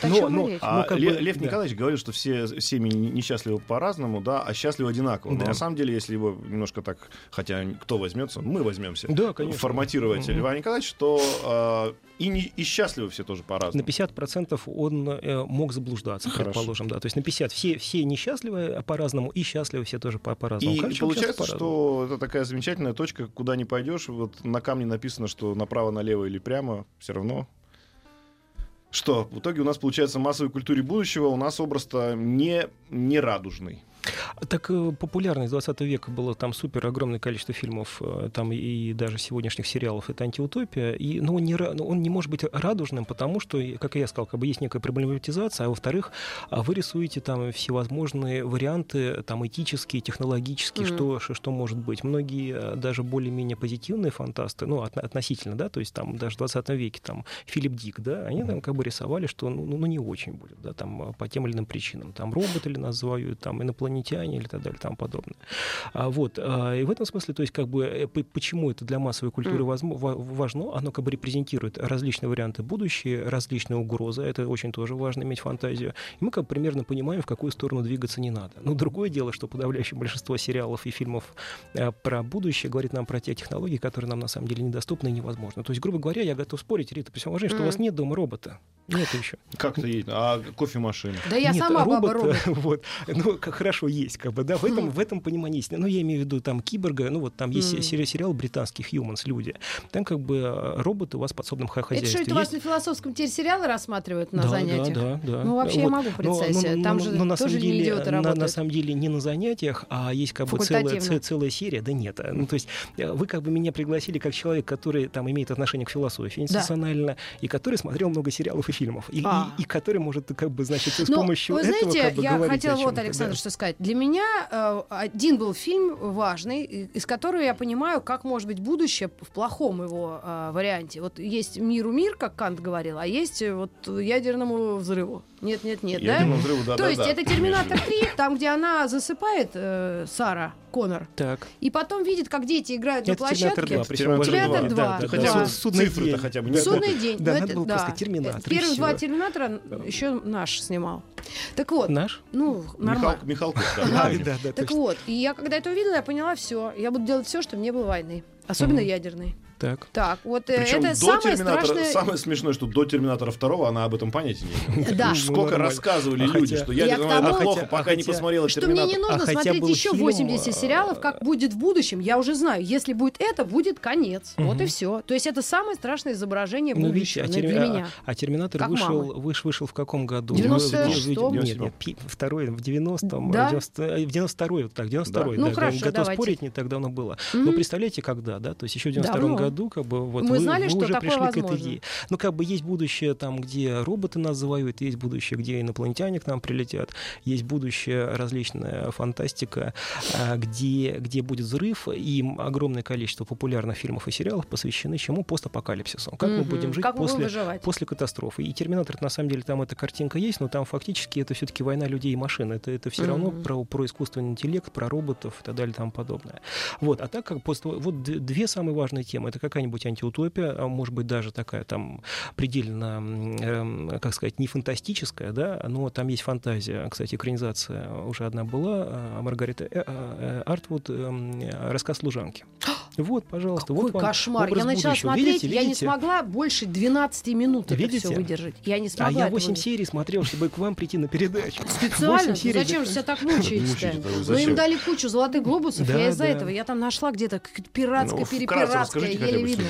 Speaker 3: А Лев. Николаевич говорит, что все семьи несчастливы по-разному, да, а счастливы одинаково. Но на самом деле, если его немножко так, хотя кто возьмется, мы возьмемся,
Speaker 4: Да, конечно.
Speaker 3: форматировать
Speaker 4: Мгм.
Speaker 3: Льва Николаевича, то э, и, не, и счастливы все тоже
Speaker 4: На
Speaker 3: по-разному.
Speaker 4: 50% он э, мог заблуждаться,
Speaker 3: Хорошо.
Speaker 4: предположим, да. То есть на 50 все, все несчастливы по-разному, и счастливы все тоже по- по-разному.
Speaker 3: И
Speaker 4: человек
Speaker 3: получается,
Speaker 4: по-разному.
Speaker 3: что это такая замечательная точка, куда не пойдешь. Вот на камне написано, что направо, налево или прямо, все равно Что, в итоге у нас получается в массовой культуре будущего у нас образ-то не, не радужный.
Speaker 4: Так э, популярно из 20 века было там супер огромное количество фильмов, э, там и даже сегодняшних сериалов, это антиутопия, и, но он не, но он не может быть радужным, потому что, как я сказал, как бы есть некая проблематизация, а во-вторых, а вы рисуете там всевозможные варианты, там этические, технологические,
Speaker 2: Мгм.
Speaker 4: что, что, может быть. Многие э, даже более-менее позитивные фантасты, ну, от- относительно, да, то есть там даже в 20 веке, там, Филипп Дик, да, они там как бы рисовали, что ну, ну, ну, не очень будет, да, там по тем или иным причинам. Там роботы или нас завоюют, там инопланетяне или так далее, там подобное. А, вот, а, и в этом смысле, то есть как бы э, почему это для массовой культуры
Speaker 2: Мгм.
Speaker 4: возмо- ва- важно, оно как бы репрезентирует различные варианты будущее, различные угрозы, это очень тоже важно иметь фантазию. И мы как бы примерно понимаем, в какую сторону двигаться не надо. Но другое дело, что подавляющее большинство сериалов и фильмов э, про будущее говорит нам про те технологии, которые нам на самом деле недоступны и невозможны. То есть, грубо говоря, я готов спорить, Рита, при всем уважении, что у вас нет дома робота. Нет еще.
Speaker 3: Как-то есть. А кофемашина?
Speaker 2: Да я
Speaker 4: Нет,
Speaker 2: сама баба
Speaker 4: робот,
Speaker 2: робот.
Speaker 4: Вот. Ну, как хорошо есть, как бы, да, в этом,
Speaker 2: Хм.
Speaker 4: в этом понимании есть. Ну, я имею в виду там киборга, ну, вот там есть сери- сериал британский «Humans», люди. Там как бы э, роботы у вас в подсобном ха-
Speaker 2: Это
Speaker 4: хозяйстве.
Speaker 2: что, это у вас на философском теперь сериалы рассматривают на
Speaker 4: Да,
Speaker 2: занятиях?
Speaker 4: Да, да, да.
Speaker 2: Ну, вообще я
Speaker 4: Вот.
Speaker 2: могу
Speaker 4: Но-
Speaker 2: представить
Speaker 4: но-
Speaker 2: себе. Там
Speaker 4: но-
Speaker 2: же
Speaker 4: но на
Speaker 2: тоже
Speaker 4: самом
Speaker 2: не
Speaker 4: деле,
Speaker 2: идиоты
Speaker 4: на, на самом деле не на занятиях, а есть как бы целая, целая серия. Да нет. Ну, то есть э, вы как бы меня пригласили как человек, который там имеет отношение к философии институционально, и который смотрел много сериалов и фильмов, и,
Speaker 2: А.
Speaker 4: и- и который может как бы, значит, с
Speaker 2: Ну,
Speaker 4: помощью
Speaker 2: вы
Speaker 4: этого
Speaker 2: знаете,
Speaker 4: как бы
Speaker 2: я
Speaker 4: говорить
Speaker 2: хотела вот, Александр,
Speaker 4: да.
Speaker 2: что сказать. Для меня э, один был фильм важный, из которого я понимаю, как может быть будущее в плохом его э, варианте. Вот есть миру мир, как Кант говорил, а есть э, вот ядерному взрыву. Нет, нет, нет, да?
Speaker 3: Ядерному взрыву, да,
Speaker 2: То
Speaker 3: да,
Speaker 2: есть
Speaker 3: да,
Speaker 2: это Терминатор
Speaker 3: конечно.
Speaker 2: 3, там, где она засыпает э, Сара Коннор,
Speaker 4: Так.
Speaker 2: и потом видит, как дети играют на
Speaker 4: Это Терминатор
Speaker 2: площадке.
Speaker 4: 2, причем
Speaker 3: Терминатор
Speaker 4: уважение.
Speaker 2: 2,
Speaker 4: Да, да,
Speaker 3: Хотя
Speaker 2: да.
Speaker 3: бы
Speaker 4: Судный
Speaker 3: хотя бы
Speaker 2: Судный день.
Speaker 4: Да,
Speaker 2: ну,
Speaker 4: надо
Speaker 2: это-
Speaker 4: было
Speaker 2: да.
Speaker 4: просто «Терминатор»,
Speaker 2: Первых два Терминатора еще наш снимал. Так вот,
Speaker 4: Наш?
Speaker 2: ну,
Speaker 3: Михал-
Speaker 2: нормально.
Speaker 3: Михалков, да.
Speaker 4: Да,
Speaker 3: правильно.
Speaker 4: да, да,
Speaker 2: Так
Speaker 4: точно.
Speaker 2: вот, и я когда это увидела, я поняла все. Я буду делать все, чтобы не было войны. Особенно ядерной.
Speaker 4: Так.
Speaker 2: Так, вот э,
Speaker 3: Причем
Speaker 2: это
Speaker 3: до
Speaker 2: самое
Speaker 3: Терминатора,
Speaker 2: страшное.
Speaker 3: самое смешное, что до Терминатора второго она об этом понятия не имела.
Speaker 2: Да.
Speaker 4: Ну,
Speaker 3: Сколько
Speaker 4: нормально.
Speaker 3: рассказывали
Speaker 4: А
Speaker 3: люди,
Speaker 4: хотя-
Speaker 3: что
Speaker 2: Я
Speaker 3: война плохо,
Speaker 4: хотя-
Speaker 3: пока
Speaker 4: а
Speaker 3: не посмотрела
Speaker 2: Что мне не нужно
Speaker 4: А хотя
Speaker 2: смотреть еще
Speaker 4: фильм,
Speaker 2: 80
Speaker 4: а,
Speaker 2: сериалов, как будет в будущем. Я уже знаю, если будет это, будет конец. Вот и все. То есть это самое страшное изображение
Speaker 4: Ну,
Speaker 2: будущего
Speaker 4: а,
Speaker 2: ну,
Speaker 4: Терми-
Speaker 2: для
Speaker 4: а-
Speaker 2: меня.
Speaker 4: а Терминатор
Speaker 2: Как
Speaker 4: вышел, вышел в каком году?
Speaker 2: 96-м?
Speaker 4: Нет, нет, пи- второй, в 90-м,
Speaker 2: Да?
Speaker 4: 90, э, в 92-й, вот так, 92-й,
Speaker 2: Ну,
Speaker 4: готов спорить, не так давно было. Но представляете, когда, да, то есть еще в 92
Speaker 2: Давно.
Speaker 4: Году, как бы, вот
Speaker 2: Мы
Speaker 4: вы,
Speaker 2: знали,
Speaker 4: вы
Speaker 2: что
Speaker 4: уже
Speaker 2: такое
Speaker 4: пришли к этой
Speaker 2: возможно.
Speaker 4: идее. Ну, как бы есть будущее там, где роботы нас завоюют, есть будущее, где инопланетяне к нам прилетят, есть будущее различная фантастика, а, где, где будет взрыв, и огромное количество популярных фильмов и сериалов посвящены чему? Постапокалипсису. Как мы
Speaker 2: Мгм.
Speaker 4: будем жить
Speaker 2: Как мы
Speaker 4: после,
Speaker 2: выживать?
Speaker 4: после катастрофы. И Терминатор, на самом деле, там эта картинка есть, но там фактически это все-таки война людей и машин. Это, это все равно
Speaker 2: Мгм.
Speaker 4: про, про искусственный интеллект, про роботов и так далее и тому подобное. Вот. А так как после, вот две самые важные темы. Это какая-нибудь антиутопия, а может быть даже такая там предельно, эм, как сказать, не фантастическая, да, но там есть фантазия. Кстати, экранизация уже одна была, а, Маргарита э, э, Артвуд, эм, рассказ служанки. Вот, пожалуйста.
Speaker 2: Какой
Speaker 4: вот
Speaker 2: кошмар. Я начала
Speaker 4: будущего.
Speaker 2: смотреть,
Speaker 4: Видите,
Speaker 2: я не
Speaker 4: видите?
Speaker 2: смогла больше 12 минут это
Speaker 4: Видите?
Speaker 2: все выдержать. Я не смогла
Speaker 4: А я
Speaker 2: этого
Speaker 4: 8
Speaker 2: выдержать.
Speaker 4: серий смотрел, чтобы к вам прийти на передачу.
Speaker 2: Специально?
Speaker 4: Восемь серий,
Speaker 2: Зачем же себя так? Мучаете-то
Speaker 3: вы
Speaker 2: Ну, им дали кучу золотых глобусов,
Speaker 4: Да,
Speaker 2: я из-за
Speaker 4: да.
Speaker 2: этого. Я там нашла где-то пиратская,
Speaker 3: Ну,
Speaker 2: перепиратская,
Speaker 3: расскажите хотя бы, что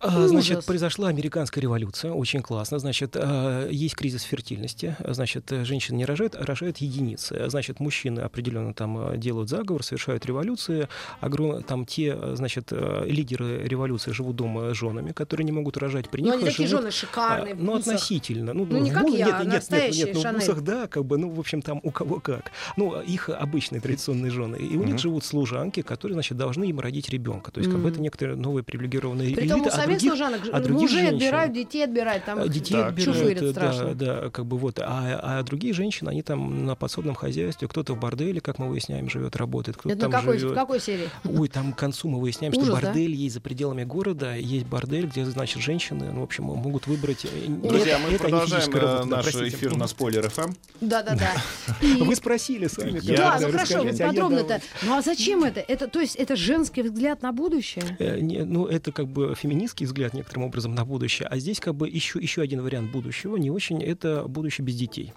Speaker 4: А,
Speaker 2: Ужас.
Speaker 4: Значит, произошла американская революция, очень классно. Значит, а, есть кризис фертильности. Значит, женщины не рожают, а рожают единицы. Значит, мужчины определенно там э, делают заговор, совершают революции. Огром... Там те, значит, лидеры революции живут дома с женами, которые не могут рожать. При
Speaker 2: Но
Speaker 4: них
Speaker 2: они такие
Speaker 4: живут
Speaker 2: жены шикарные.
Speaker 4: а, Ну, относительно. Ну,
Speaker 2: Ну, не как
Speaker 4: бу-
Speaker 2: я,
Speaker 4: нет,
Speaker 2: а
Speaker 4: нет, нет, нет, ну, в бусах, да, как бы, ну, в общем, там у кого как. Ну, их обычные традиционные жены. И у них живут служанки, которые, значит, должны им родить ребенка. То есть, как бы это некоторые новые привилегированные
Speaker 2: Притом у
Speaker 4: элиты, а
Speaker 2: самих
Speaker 4: других
Speaker 2: служанок
Speaker 4: а других
Speaker 2: мужей
Speaker 4: женщин-
Speaker 2: отбирают, детей отбирают. Там
Speaker 4: а,
Speaker 2: их
Speaker 4: Детей
Speaker 3: Так.
Speaker 4: отбирают, э, да, да, как бы вот. А, а другие женщины, они там на подсобном хозяйстве, кто-то в борделе, как мы выясняем, живет, работает, кто-то там
Speaker 2: какой, в
Speaker 4: живет.
Speaker 2: какой серии?
Speaker 4: Ой, там к концу мы выясняем, что
Speaker 2: Ужас, да?
Speaker 4: бордель есть за пределами города, есть бордель, где, значит, женщины, ну, в общем, могут выбрать... э, нет,
Speaker 3: Друзья, мы
Speaker 4: это не
Speaker 3: продолжаем э,
Speaker 4: работа, да,
Speaker 3: наш
Speaker 4: простите.
Speaker 3: эфир на Спойлер ФМ.
Speaker 2: Да-да-да. И-
Speaker 4: Вы спросили сами.
Speaker 2: Да, ну хорошо,
Speaker 4: а
Speaker 2: подробно-то. Ну а зачем это? Это, то есть, это женский взгляд на будущее?
Speaker 4: Э, не, ну, это как бы феминистский взгляд некоторым образом на будущее. А здесь как бы еще, еще один вариант будущего, не очень, это будущее без детей.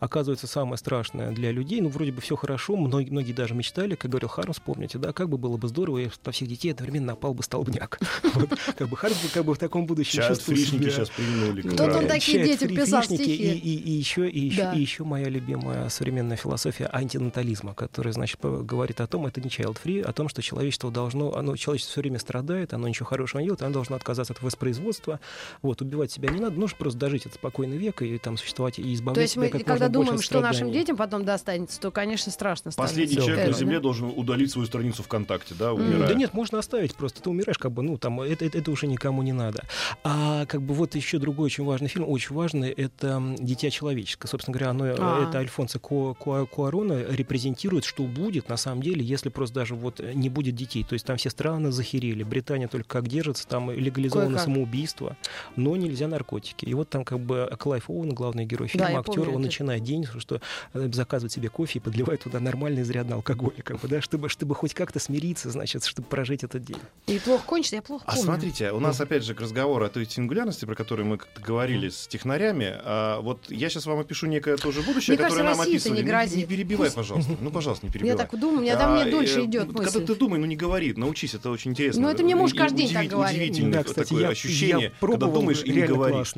Speaker 4: Оказывается самое страшное для людей. Ну, вроде бы все хорошо, многие, многие даже мечтали, как говорил Хармс, помните, да, как бы было бы здорово, если по всех детей одновременно напал бы столбняк. Вот, как бы Хармс как бы в таком будущем
Speaker 3: Сейчас фришники
Speaker 4: себя.
Speaker 3: сейчас приглянули. к
Speaker 2: Кто там
Speaker 3: экрану.
Speaker 2: такие
Speaker 4: фри-
Speaker 2: писал стихи?
Speaker 4: И, и, и еще, и, еще,
Speaker 2: Да.
Speaker 4: и еще моя любимая современная философия антинатализма, которая, значит, говорит о том, это не child free, о том, что человечество должно, оно, человечество все время страдает, оно ничего хорошего не делает, оно должно отказаться от воспроизводства, вот, убивать себя не надо, нужно просто дожить этот спокойный век и там существовать и избавлять
Speaker 2: мы,
Speaker 4: как
Speaker 2: когда
Speaker 4: можно больше
Speaker 2: думаем, что нашим детям потом достанется, то, конечно, страшно становится.
Speaker 3: Последний человек
Speaker 2: Это,
Speaker 3: на
Speaker 2: да?
Speaker 3: Земле должен удалить свою страницу ВКонтакте, да, умирая.
Speaker 4: Да нет, можно оставить просто. Ты умираешь, как бы, ну, там, это, это, это уже никому не надо. А как бы вот еще другой очень важный фильм, очень важный, это «Дитя человеческое». Собственно говоря, оно,
Speaker 2: А.
Speaker 4: это Альфонсо Ку- Куа- Куарона репрезентирует, что будет на самом деле, если просто даже вот не будет детей. То есть там все страны захерели, Британия только как держится, там легализовано
Speaker 2: Кое-как.
Speaker 4: самоубийство, но нельзя наркотики. И вот там как бы Клайв Оуэн, главный герой фильма,
Speaker 2: Да,
Speaker 4: актер, он. Начинает день, что э, заказывает себе кофе и подливает туда нормально изрядно алкоголя, как бы, да, чтобы, чтобы хоть как-то смириться, значит, чтобы прожить этот день.
Speaker 2: И плохо кончится, я плохо
Speaker 3: А
Speaker 2: помню.
Speaker 3: смотрите, у нас опять же к разговору о той сингулярности, про которую мы как-то говорили с технарями. А, вот я сейчас вам опишу некое тоже будущее,
Speaker 2: Мне кажется,
Speaker 3: которое нам
Speaker 2: России-то
Speaker 3: описывали.
Speaker 2: не
Speaker 3: Не-
Speaker 2: грозит.
Speaker 3: Не, перебивай, пожалуйста. Ну, пожалуйста, не перебивай.
Speaker 2: Я так думаю, у меня там
Speaker 3: А,
Speaker 2: мне дольше идет
Speaker 3: Когда ты думай, ну не говори, научись, это очень интересно.
Speaker 2: Ну, это мне муж каждый день так говорит.
Speaker 3: Удивительное такое ощущение, когда думаешь и не говоришь.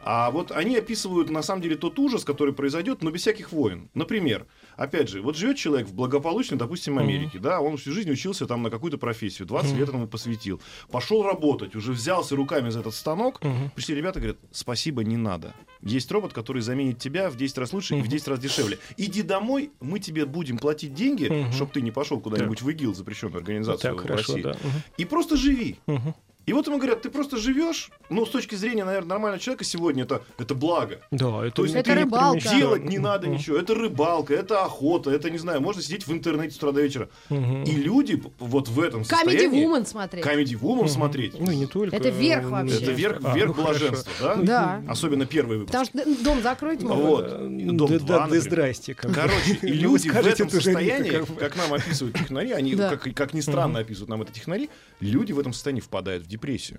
Speaker 3: А вот они описывают на самом деле тот ужас, который произойдет, но без всяких войн. Например, опять же, вот живет человек в благополучной, допустим. Америке, да, он всю жизнь учился там на какую-то профессию, 20 лет этому посвятил, пошел работать, уже взялся руками за этот станок,
Speaker 4: Мгм.
Speaker 3: пришли ребята говорят, спасибо, не надо. Есть робот, который заменит тебя в 10 раз лучше и в
Speaker 4: Мгм.
Speaker 3: 10 раз дешевле. Иди домой, мы тебе будем платить деньги,
Speaker 4: Мгм.
Speaker 3: чтобы ты не пошел куда-нибудь в ИГИЛ, запрещенную организацию
Speaker 4: Так,
Speaker 3: в
Speaker 4: хорошо,
Speaker 3: России.
Speaker 4: да. Мгм.
Speaker 3: И просто живи.
Speaker 4: Мгм.
Speaker 3: И вот ему говорят, ты просто живешь, ну, с точки зрения, наверное, нормального человека сегодня это, это благо.
Speaker 4: Да, это,
Speaker 3: То есть
Speaker 2: Это рыбалка.
Speaker 3: Делать не надо
Speaker 4: Мгм.
Speaker 3: ничего. Это рыбалка, это охота, это, не знаю, можно сидеть в интернете с утра до вечера.
Speaker 4: Мгм.
Speaker 3: И люди вот в этом
Speaker 2: Comedy
Speaker 3: состоянии...
Speaker 2: Woman смотреть.
Speaker 3: Comedy Woman
Speaker 4: Мгм.
Speaker 3: смотреть.
Speaker 4: Ну, не только.
Speaker 2: Это верх
Speaker 4: э,
Speaker 2: вообще.
Speaker 3: Это верх,
Speaker 4: А,
Speaker 3: верх
Speaker 4: ну, хорошо.
Speaker 3: блаженства, да?
Speaker 2: Да.
Speaker 3: Особенно первый выпуск.
Speaker 2: Потому что дом закроете могут.
Speaker 3: Вот.
Speaker 4: Э,
Speaker 3: Дом
Speaker 4: да,
Speaker 3: два,
Speaker 4: да, да, здрасте. как.
Speaker 3: Короче, и
Speaker 4: Ну,
Speaker 3: люди в этом состоянии,
Speaker 4: как
Speaker 3: нам описывают технари, они, как ни странно описывают нам это технари, люди в этом состоянии впадают в депрессию.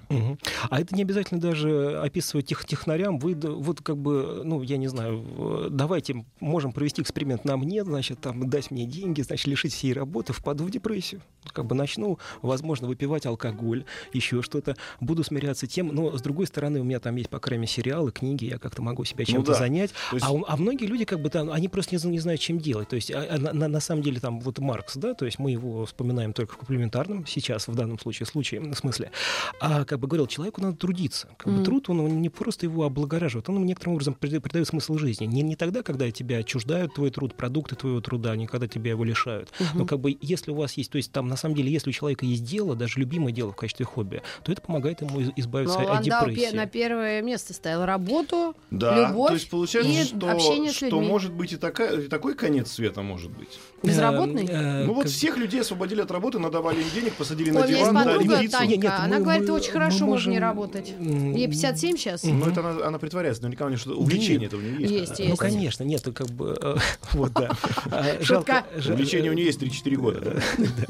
Speaker 4: Мгм. А это не обязательно даже описывать тех, технарям. Вы, вот как бы, ну, я не знаю, давайте можем провести эксперимент на мне, значит, там, дать мне деньги, значит, лишить всей работы, впаду в депрессию. Как бы начну, возможно, выпивать алкоголь, еще что-то. Буду смиряться тем, но, с другой стороны, у меня там есть, по крайней мере, сериалы, книги, я как-то могу себя
Speaker 3: Ну
Speaker 4: чем-то
Speaker 3: да.
Speaker 4: занять.
Speaker 3: То есть-
Speaker 4: А, а многие люди, как бы, там, они просто не, не знают, чем делать. То есть, а- а на, на- на самом деле, там, вот Маркс, да, то есть мы его вспоминаем только в комплементарном сейчас, в данном случае, случае, в смысле. А, как бы говорил, человеку надо трудиться. Как бы труд, он, он не просто его облагораживает, он ему некоторым образом прида- придает смысл жизни. Не, не тогда, когда тебя отчуждают твой труд, продукты твоего труда, не когда тебя его лишают. Но как бы, если у вас есть, то есть там, на самом деле, если у человека есть дело, даже любимое дело в качестве хобби, то это помогает ему из- избавиться
Speaker 2: Но
Speaker 4: от
Speaker 2: Ландау
Speaker 4: депрессии.
Speaker 2: на первое место ставил работу,
Speaker 3: Да,
Speaker 2: любовь
Speaker 3: то есть получается,
Speaker 2: и
Speaker 3: что,
Speaker 2: общение с
Speaker 3: что
Speaker 2: людьми.
Speaker 3: может быть и, такая, и такой конец света может быть.
Speaker 2: Безработный?
Speaker 4: Э, э,
Speaker 3: Ну вот всех людей освободили от работы, надавали им денег, посадили на диван, дали пиццу.
Speaker 2: Она
Speaker 4: мы-
Speaker 2: говорит,
Speaker 4: мы-
Speaker 2: очень
Speaker 4: мы
Speaker 2: хорошо можно не
Speaker 4: можем-
Speaker 2: работать. Ей 57 сейчас.
Speaker 3: Ну это она, она притворяется, наверняка у нее что-то увлечение этого у нее есть.
Speaker 2: Есть,
Speaker 3: какое-то.
Speaker 4: Ну,
Speaker 2: есть.
Speaker 4: конечно, нет, как бы, э, вот, да. А,
Speaker 2: Шутка.
Speaker 3: Увлечение у нее есть 3-4 года, да?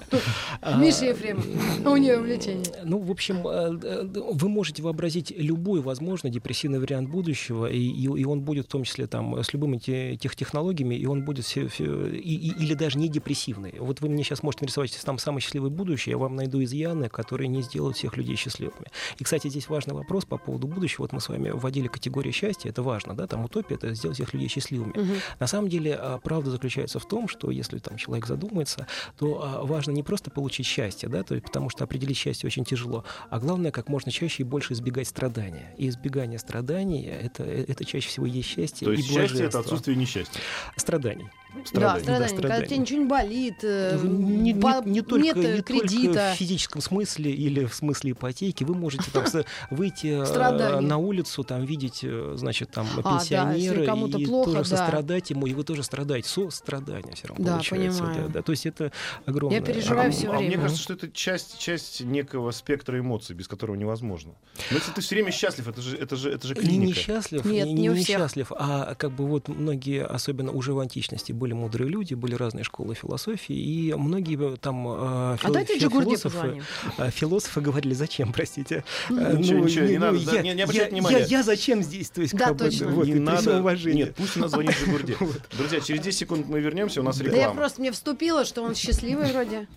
Speaker 4: а,
Speaker 2: Миша Ефремов. У нее увлечение.
Speaker 4: Ну, в общем, э, э, вы можете вообразить любой возможный депрессивный вариант будущего, и, и, и он будет в том числе там с любыми те, тех технологиями, и он будет все, все- и, и- или даже не депрессивный. Вот вы мне сейчас можете нарисовать там самое счастливое будущее, я вам найду изъяны, которые не сделают всех людей счастливыми. И, кстати, здесь важный вопрос по поводу будущего. Вот мы с вами вводили категорию счастья, это важно, да, там утопия — это сделать всех людей счастливыми.
Speaker 2: Мгм.
Speaker 4: На самом деле, а, правда заключается в том, что если там человек задумается, то а, важно не просто получить счастье, да, то есть, потому что определить счастье очень тяжело, а главное, как можно чаще и больше избегать страдания. И избегание страданий это, это чаще всего и есть счастье
Speaker 3: То
Speaker 4: и
Speaker 3: есть счастье это отсутствие несчастья.
Speaker 4: страданий.
Speaker 2: Да,
Speaker 3: Страданий.
Speaker 2: страдания. Когда
Speaker 4: страдания.
Speaker 2: тебе ничего не болит, э,
Speaker 4: Не, не-
Speaker 2: по-
Speaker 4: не только,
Speaker 2: нет
Speaker 4: не
Speaker 2: кредита.
Speaker 4: только в физическом смысле или в смысле ипотеки, вы можете там выйти э,
Speaker 2: Страдания.
Speaker 4: на улицу, там видеть, э, значит, там
Speaker 2: А, да, кому-то
Speaker 4: и
Speaker 2: плохо,
Speaker 4: тоже
Speaker 2: да.
Speaker 4: сострадать ему, и вы тоже страдаете, со страданием все равно
Speaker 2: Да,
Speaker 4: получается.
Speaker 2: понимаю.
Speaker 4: Да, да. То есть это огромное.
Speaker 2: Я переживаю
Speaker 3: А,
Speaker 2: всё
Speaker 3: а мне
Speaker 2: время.
Speaker 3: кажется, что это часть, часть некого спектра эмоций, без которого невозможно. Но если ты все время счастлив, это же, это же, это же
Speaker 4: Не
Speaker 3: клиника.
Speaker 4: несчастлив,
Speaker 2: Нет,
Speaker 4: не,
Speaker 2: не всех.
Speaker 4: несчастлив, а как бы вот многие, особенно уже в античности, были мудрые люди, были разные школы философии, и многие там э,
Speaker 2: А
Speaker 4: фил-
Speaker 2: дайте
Speaker 4: фи-
Speaker 2: Джигурде
Speaker 4: философы, э, философы говорили, зачем, простите? Э,
Speaker 3: Ничего, ничего, не надо, да,
Speaker 4: я,
Speaker 3: не- не обращайте
Speaker 4: я-
Speaker 3: внимания.
Speaker 4: я- я зачем здесь? То есть,
Speaker 2: Да,
Speaker 4: как бы,
Speaker 2: точно.
Speaker 4: вот,
Speaker 3: не надо.
Speaker 4: всем уважении.
Speaker 3: Нет, пусть у нас звонит Жигурди. Друзья, через 10 секунд мы вернемся, у нас
Speaker 2: Да я
Speaker 3: реклама.
Speaker 2: просто мне вступила, что он счастливый вроде.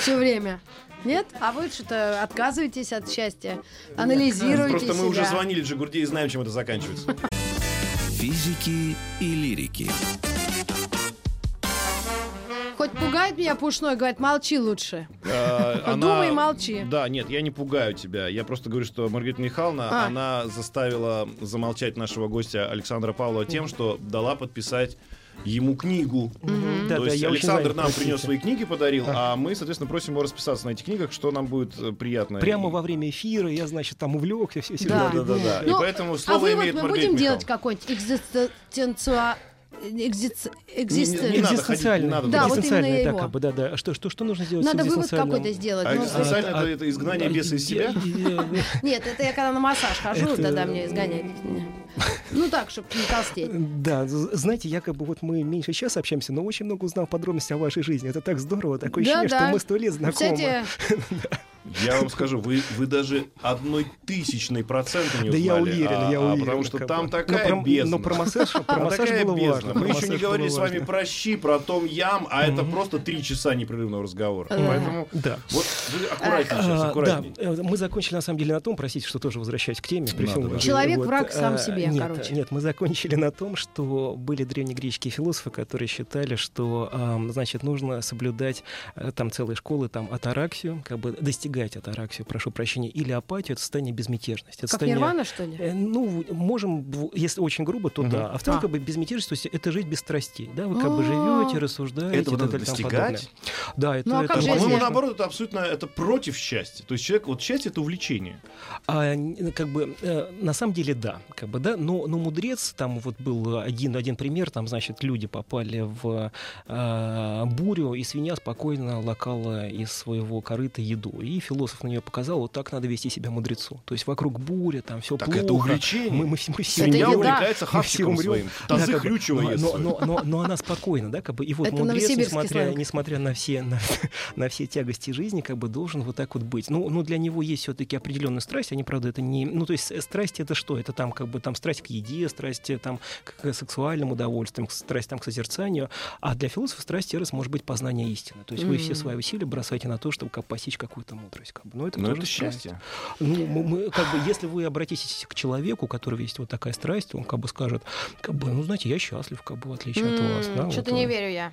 Speaker 2: Все время. Нет? А вы что-то отказываетесь от счастья? Анализируете
Speaker 3: Просто мы уже
Speaker 2: себя.
Speaker 3: звонили Джигурде и знаем, чем это заканчивается.
Speaker 1: Физики и лирики.
Speaker 2: Пугает меня пушной, говорит, молчи лучше.
Speaker 3: А, она-
Speaker 2: Думай молчи.
Speaker 3: Да, нет, я не пугаю тебя. Я просто говорю, что Маргарита Михайловна,
Speaker 2: А.
Speaker 3: она заставила замолчать нашего гостя Александра Павлова тем, что дала подписать ему книгу.
Speaker 4: Да,
Speaker 3: То
Speaker 4: да,
Speaker 3: есть Александр нам
Speaker 4: простите.
Speaker 3: принес свои книги, подарил, а мы, соответственно, просим его расписаться на этих книгах, что нам будет э, приятно.
Speaker 4: Прямо
Speaker 3: И-
Speaker 4: во время эфира я, значит, там увлекся, все
Speaker 2: Да.
Speaker 3: Да, да, да. И
Speaker 2: Ну,
Speaker 3: поэтому
Speaker 2: А
Speaker 3: слово
Speaker 2: вывод
Speaker 3: имеет
Speaker 2: мы
Speaker 3: Маргарита
Speaker 2: будем делать какой-нибудь экзистенциа... экзист-
Speaker 3: Не надо ходить,
Speaker 4: Экзистенциальный.
Speaker 3: не надо
Speaker 2: Да, вот именно
Speaker 4: да,
Speaker 2: его.
Speaker 4: как бы, да, да. Что, что, что нужно сделать
Speaker 2: Надо вывод какой-то сделать.
Speaker 3: А
Speaker 2: Ну,
Speaker 3: экзистенциально
Speaker 4: а-
Speaker 3: это, это изгнание беса из себя?
Speaker 2: Нет, это я когда на массаж хожу,
Speaker 4: Это-
Speaker 2: тогда меня изгоняют. Ну так, чтобы не толстеть.
Speaker 4: Да, знаете, якобы вот мы меньше часа общаемся, но очень много узнал подробностей о вашей жизни. Это так здорово, такое
Speaker 2: Да,
Speaker 4: ощущение,
Speaker 2: да.
Speaker 4: что мы сто лет знакомы.
Speaker 2: Кстати,
Speaker 3: Я вам скажу, вы, вы даже одной тысячной процента не
Speaker 4: Да я
Speaker 3: узнали.
Speaker 4: уверен,
Speaker 3: а-
Speaker 4: я
Speaker 3: а
Speaker 4: уверен.
Speaker 3: потому что там
Speaker 4: бы.
Speaker 3: такая
Speaker 4: но про,
Speaker 3: бездна.
Speaker 4: Но про массаж, про массаж
Speaker 3: такая
Speaker 4: было
Speaker 3: бездна.
Speaker 4: важно.
Speaker 3: Мы
Speaker 4: про
Speaker 3: еще не говорили с вами про щи, про том ям, а это просто три часа непрерывного разговора. Поэтому
Speaker 4: Да.
Speaker 3: вот вы аккуратнее сейчас,
Speaker 4: А, да,
Speaker 3: аккуратнее.
Speaker 4: э, мы закончили на самом деле на том, простите, что тоже возвращаясь к теме. Уважении.
Speaker 2: Человек враг сам
Speaker 4: а,
Speaker 2: себе,
Speaker 4: нет,
Speaker 2: короче.
Speaker 4: Нет, мы закончили на том, что были древнегреческие философы, которые считали, что, значит, нужно соблюдать э, там целые школы, там атараксию, как бы достигать атараксию, прошу прощения, или апатию, это состояние безмятежности. Это
Speaker 2: как
Speaker 4: состояние-
Speaker 2: Нирвана, что ли?
Speaker 4: Э, Ну, можем, если очень грубо, то
Speaker 3: Мгм.
Speaker 4: да. А в целом,
Speaker 2: А.
Speaker 4: как бы безмятежность, то есть это жить без страстей. Да, вы как бы
Speaker 2: А.
Speaker 4: живете, рассуждаете.
Speaker 3: Надо
Speaker 4: далее, тому
Speaker 3: достигать?
Speaker 4: Да, это,
Speaker 2: Ну, а
Speaker 4: это
Speaker 2: как же,
Speaker 3: По-моему, наоборот, это абсолютно это против счастья. То есть человек, вот счастье это увлечение.
Speaker 4: А, как бы, э, на самом деле, да, как бы, да, но, но мудрец, там вот был один, один пример, там, значит, люди попали в э, бурю, и свинья спокойно лакала из своего корыта еду, и философ на нее показал, вот так надо вести себя мудрецу, то есть вокруг буря, там все
Speaker 3: Так
Speaker 4: плохо.
Speaker 3: это увлечение.
Speaker 4: Мы, мы, мы все
Speaker 3: Свинья увлекается
Speaker 4: Мы все
Speaker 3: хавчиком
Speaker 4: умрем.
Speaker 3: своим.
Speaker 4: Да,
Speaker 3: Тазы
Speaker 4: как бы, но, но, но, но, но она спокойна, да, как бы, и вот
Speaker 2: Это
Speaker 4: мудрец, несмотря,
Speaker 2: сленг.
Speaker 4: несмотря на все, на, на все тягости жизни, как бы должен вот так вот быть. Ну, ну для него есть все-таки определенная страсть, они, правда, это не... Ну, то есть э, страсть это что? Это там как бы там страсть к еде, страсть там к сексуальным удовольствиям, к- страсть там к созерцанию. А для философа страсть Эрос может быть познание истины. То есть вы все свои усилия бросаете на то, чтобы как постичь какую-то мудрость. Как бы. Но это
Speaker 3: Но
Speaker 4: тоже
Speaker 3: это
Speaker 4: страсть.
Speaker 3: счастье.
Speaker 4: Ну, мы, мы, как бы, если вы обратитесь к человеку, у которого есть вот такая страсть, он как бы скажет, как бы, ну, знаете, я счастлив, как бы, в отличие от вас. да,
Speaker 2: Что-то
Speaker 4: вот,
Speaker 2: не верю я.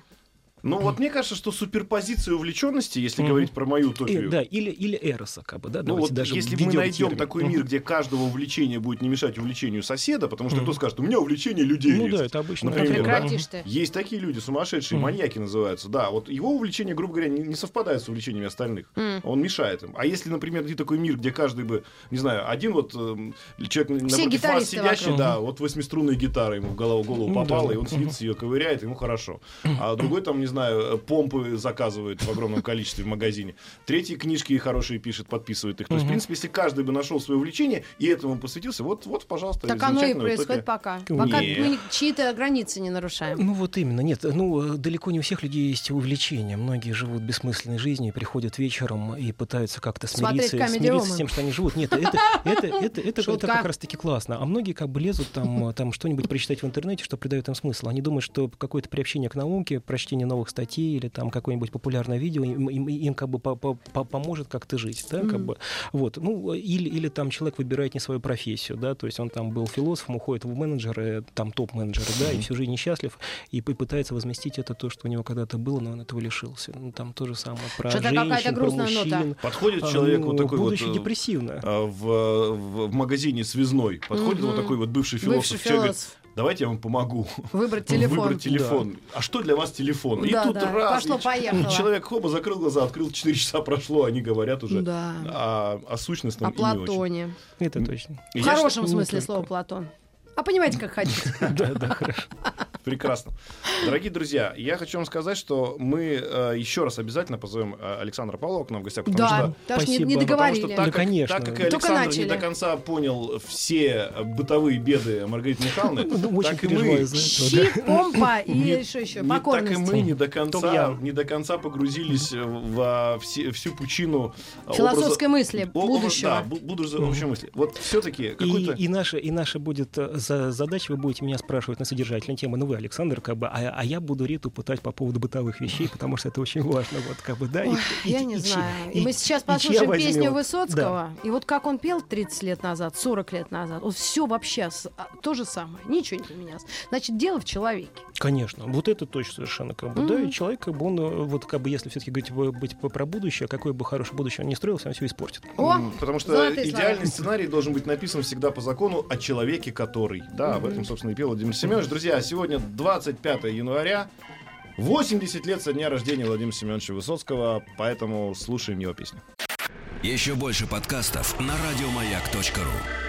Speaker 3: Ну вот мне кажется, что суперпозиция увлеченности, если
Speaker 4: Мгм.
Speaker 3: говорить про мою утопию,
Speaker 4: да, или, или Эроса, как бы, да,
Speaker 3: Ну вот
Speaker 4: даже
Speaker 3: если мы найдем
Speaker 4: термин.
Speaker 3: такой мир, где каждого увлечения будет не мешать увлечению соседа, потому что
Speaker 4: Мгм.
Speaker 3: кто скажет, у меня увлечение людей
Speaker 4: Ну
Speaker 3: есть.
Speaker 4: да, это обычно.
Speaker 3: Например, да?
Speaker 2: ты.
Speaker 3: Есть такие люди, сумасшедшие,
Speaker 4: Мгм.
Speaker 3: маньяки называются. Да, вот его увлечение, грубо говоря, не, не совпадает с увлечениями остальных.
Speaker 2: М.
Speaker 3: Он мешает им. А если, например, найти такой мир, где каждый бы, не знаю, один вот эм, человек напротив вас сидящий,
Speaker 2: вокруг.
Speaker 3: да, вот восьмиструнная гитара ему в голову, голову
Speaker 4: Ну
Speaker 3: попала,
Speaker 4: да.
Speaker 3: и он сидит, с ее ковыряет, ему хорошо. А другой там, не знаю, э, помпы заказывает в огромном количестве в магазине. Третий книжки хорошие пишет, подписывает их. То есть, в принципе, если каждый бы нашел свое увлечение и этому посвятился, вот, вот, пожалуйста,
Speaker 2: Так оно и происходит пока. Пока мы чьи-то границы не нарушаем.
Speaker 4: Ну вот именно, нет, ну э, далеко не у всех людей есть увлечения. Многие живут бессмысленной жизнью, приходят вечером и пытаются как-то
Speaker 2: Смотреть
Speaker 4: смириться, смириться с тем, что они живут. Нет, это, это, это, это, это как раз-таки классно. А многие как бы лезут там, там что-нибудь прочитать в интернете, что придает им смысл. Они думают, что какое-то приобщение к науке, прочтение новых статей или там какое-нибудь популярное видео им, им- им как бы по- по- по- поможет как-то жить, да, как
Speaker 2: Мгм.
Speaker 4: бы. Вот, ну или или там человек выбирает не свою профессию, да, то есть он там был философом, уходит в менеджеры, там топ-менеджеры, да, и всю жизнь несчастлив и пытается возместить это то, что у него когда-то было, но он этого лишился. Ну, там то же самое про
Speaker 2: Что-то
Speaker 4: женщин, про
Speaker 2: грустная нота.
Speaker 4: мужчин.
Speaker 3: Подходит
Speaker 4: А,
Speaker 3: человек
Speaker 4: ну,
Speaker 3: вот такой вот
Speaker 4: будучи
Speaker 3: э,
Speaker 4: депрессивно.
Speaker 3: а, в, в, в магазине связной. Подходит
Speaker 2: Мгм.
Speaker 3: вот такой вот бывший философ.
Speaker 2: Бывший
Speaker 3: человек говорит,
Speaker 2: философ.
Speaker 3: Давайте я вам помогу.
Speaker 2: Выбрать телефон.
Speaker 3: Выбрать телефон. А что для вас телефон? И
Speaker 2: Да,
Speaker 3: тут
Speaker 2: да,
Speaker 3: раз. и
Speaker 2: пошло-поехало.
Speaker 3: и человек хоба закрыл глаза, открыл, 4 часа прошло, они говорят уже
Speaker 2: Да.
Speaker 3: о, о сущностном
Speaker 2: О
Speaker 3: и.
Speaker 2: Платоне.
Speaker 4: Это точно.
Speaker 3: И
Speaker 2: В
Speaker 3: я
Speaker 2: хорошем смысле слова Платон. А понимаете, как хотите.
Speaker 4: Да, да, хорошо.
Speaker 3: Прекрасно. Дорогие друзья, я хочу вам сказать, что мы э, еще раз обязательно позовем э, Александра Павлова к нам в гостях, потому
Speaker 2: Да,
Speaker 3: что
Speaker 2: даже не,
Speaker 4: Спасибо.
Speaker 2: не
Speaker 3: Потому
Speaker 2: договорили.
Speaker 3: что так,
Speaker 4: Да,
Speaker 3: как,
Speaker 4: конечно.
Speaker 3: так как Александр
Speaker 2: начали.
Speaker 3: не до конца понял все бытовые беды Маргариты Михайловны,
Speaker 4: Ну, очень
Speaker 3: так и мы.
Speaker 2: Щи, помпа и
Speaker 3: не-
Speaker 2: что еще?
Speaker 3: так и мы не до конца,
Speaker 4: Ям.
Speaker 3: не до конца погрузились во все- всю пучину э,
Speaker 2: Философской мысли будущего.
Speaker 3: Да, бу- будущего мысли. Вот все-таки
Speaker 4: И,
Speaker 3: какой-то...
Speaker 4: и, наша, и наша будет э, за- задача, вы будете меня спрашивать на содержательные темы, ну вы, Александр, как бы, а, а я буду Риту пытать по поводу бытовых вещей, потому что это очень важно, вот, как бы, да. и-
Speaker 2: Ой,
Speaker 4: и-
Speaker 2: я
Speaker 4: и-
Speaker 2: не
Speaker 4: и
Speaker 2: знаю. И,
Speaker 4: и-
Speaker 2: мы сейчас
Speaker 4: и
Speaker 2: послушаем песню
Speaker 4: возьмет.
Speaker 2: Высоцкого. И вот как он пел 30 лет назад, 40 лет назад, вот все вообще а, то же самое. Ничего не поменялось. Значит, дело в человеке.
Speaker 4: Конечно, вот это точно совершенно как бы, да,
Speaker 2: Мгм.
Speaker 4: и человек, как бы, он, э, вот, как бы, если все-таки говорить быть про будущее, какое бы хорошее будущее он не строился, он все испортит.
Speaker 2: О,
Speaker 3: М, Потому что идеальный
Speaker 2: слова.
Speaker 3: сценарий должен быть написан всегда по закону о человеке, который. Да, об этом, собственно, и пел Владимир Семенович. Друзья, сегодня 25 января. 80 лет со дня рождения Владимира Семеновича Высоцкого, поэтому слушаем его песню.
Speaker 1: Еще больше подкастов на радиомаяк.ру.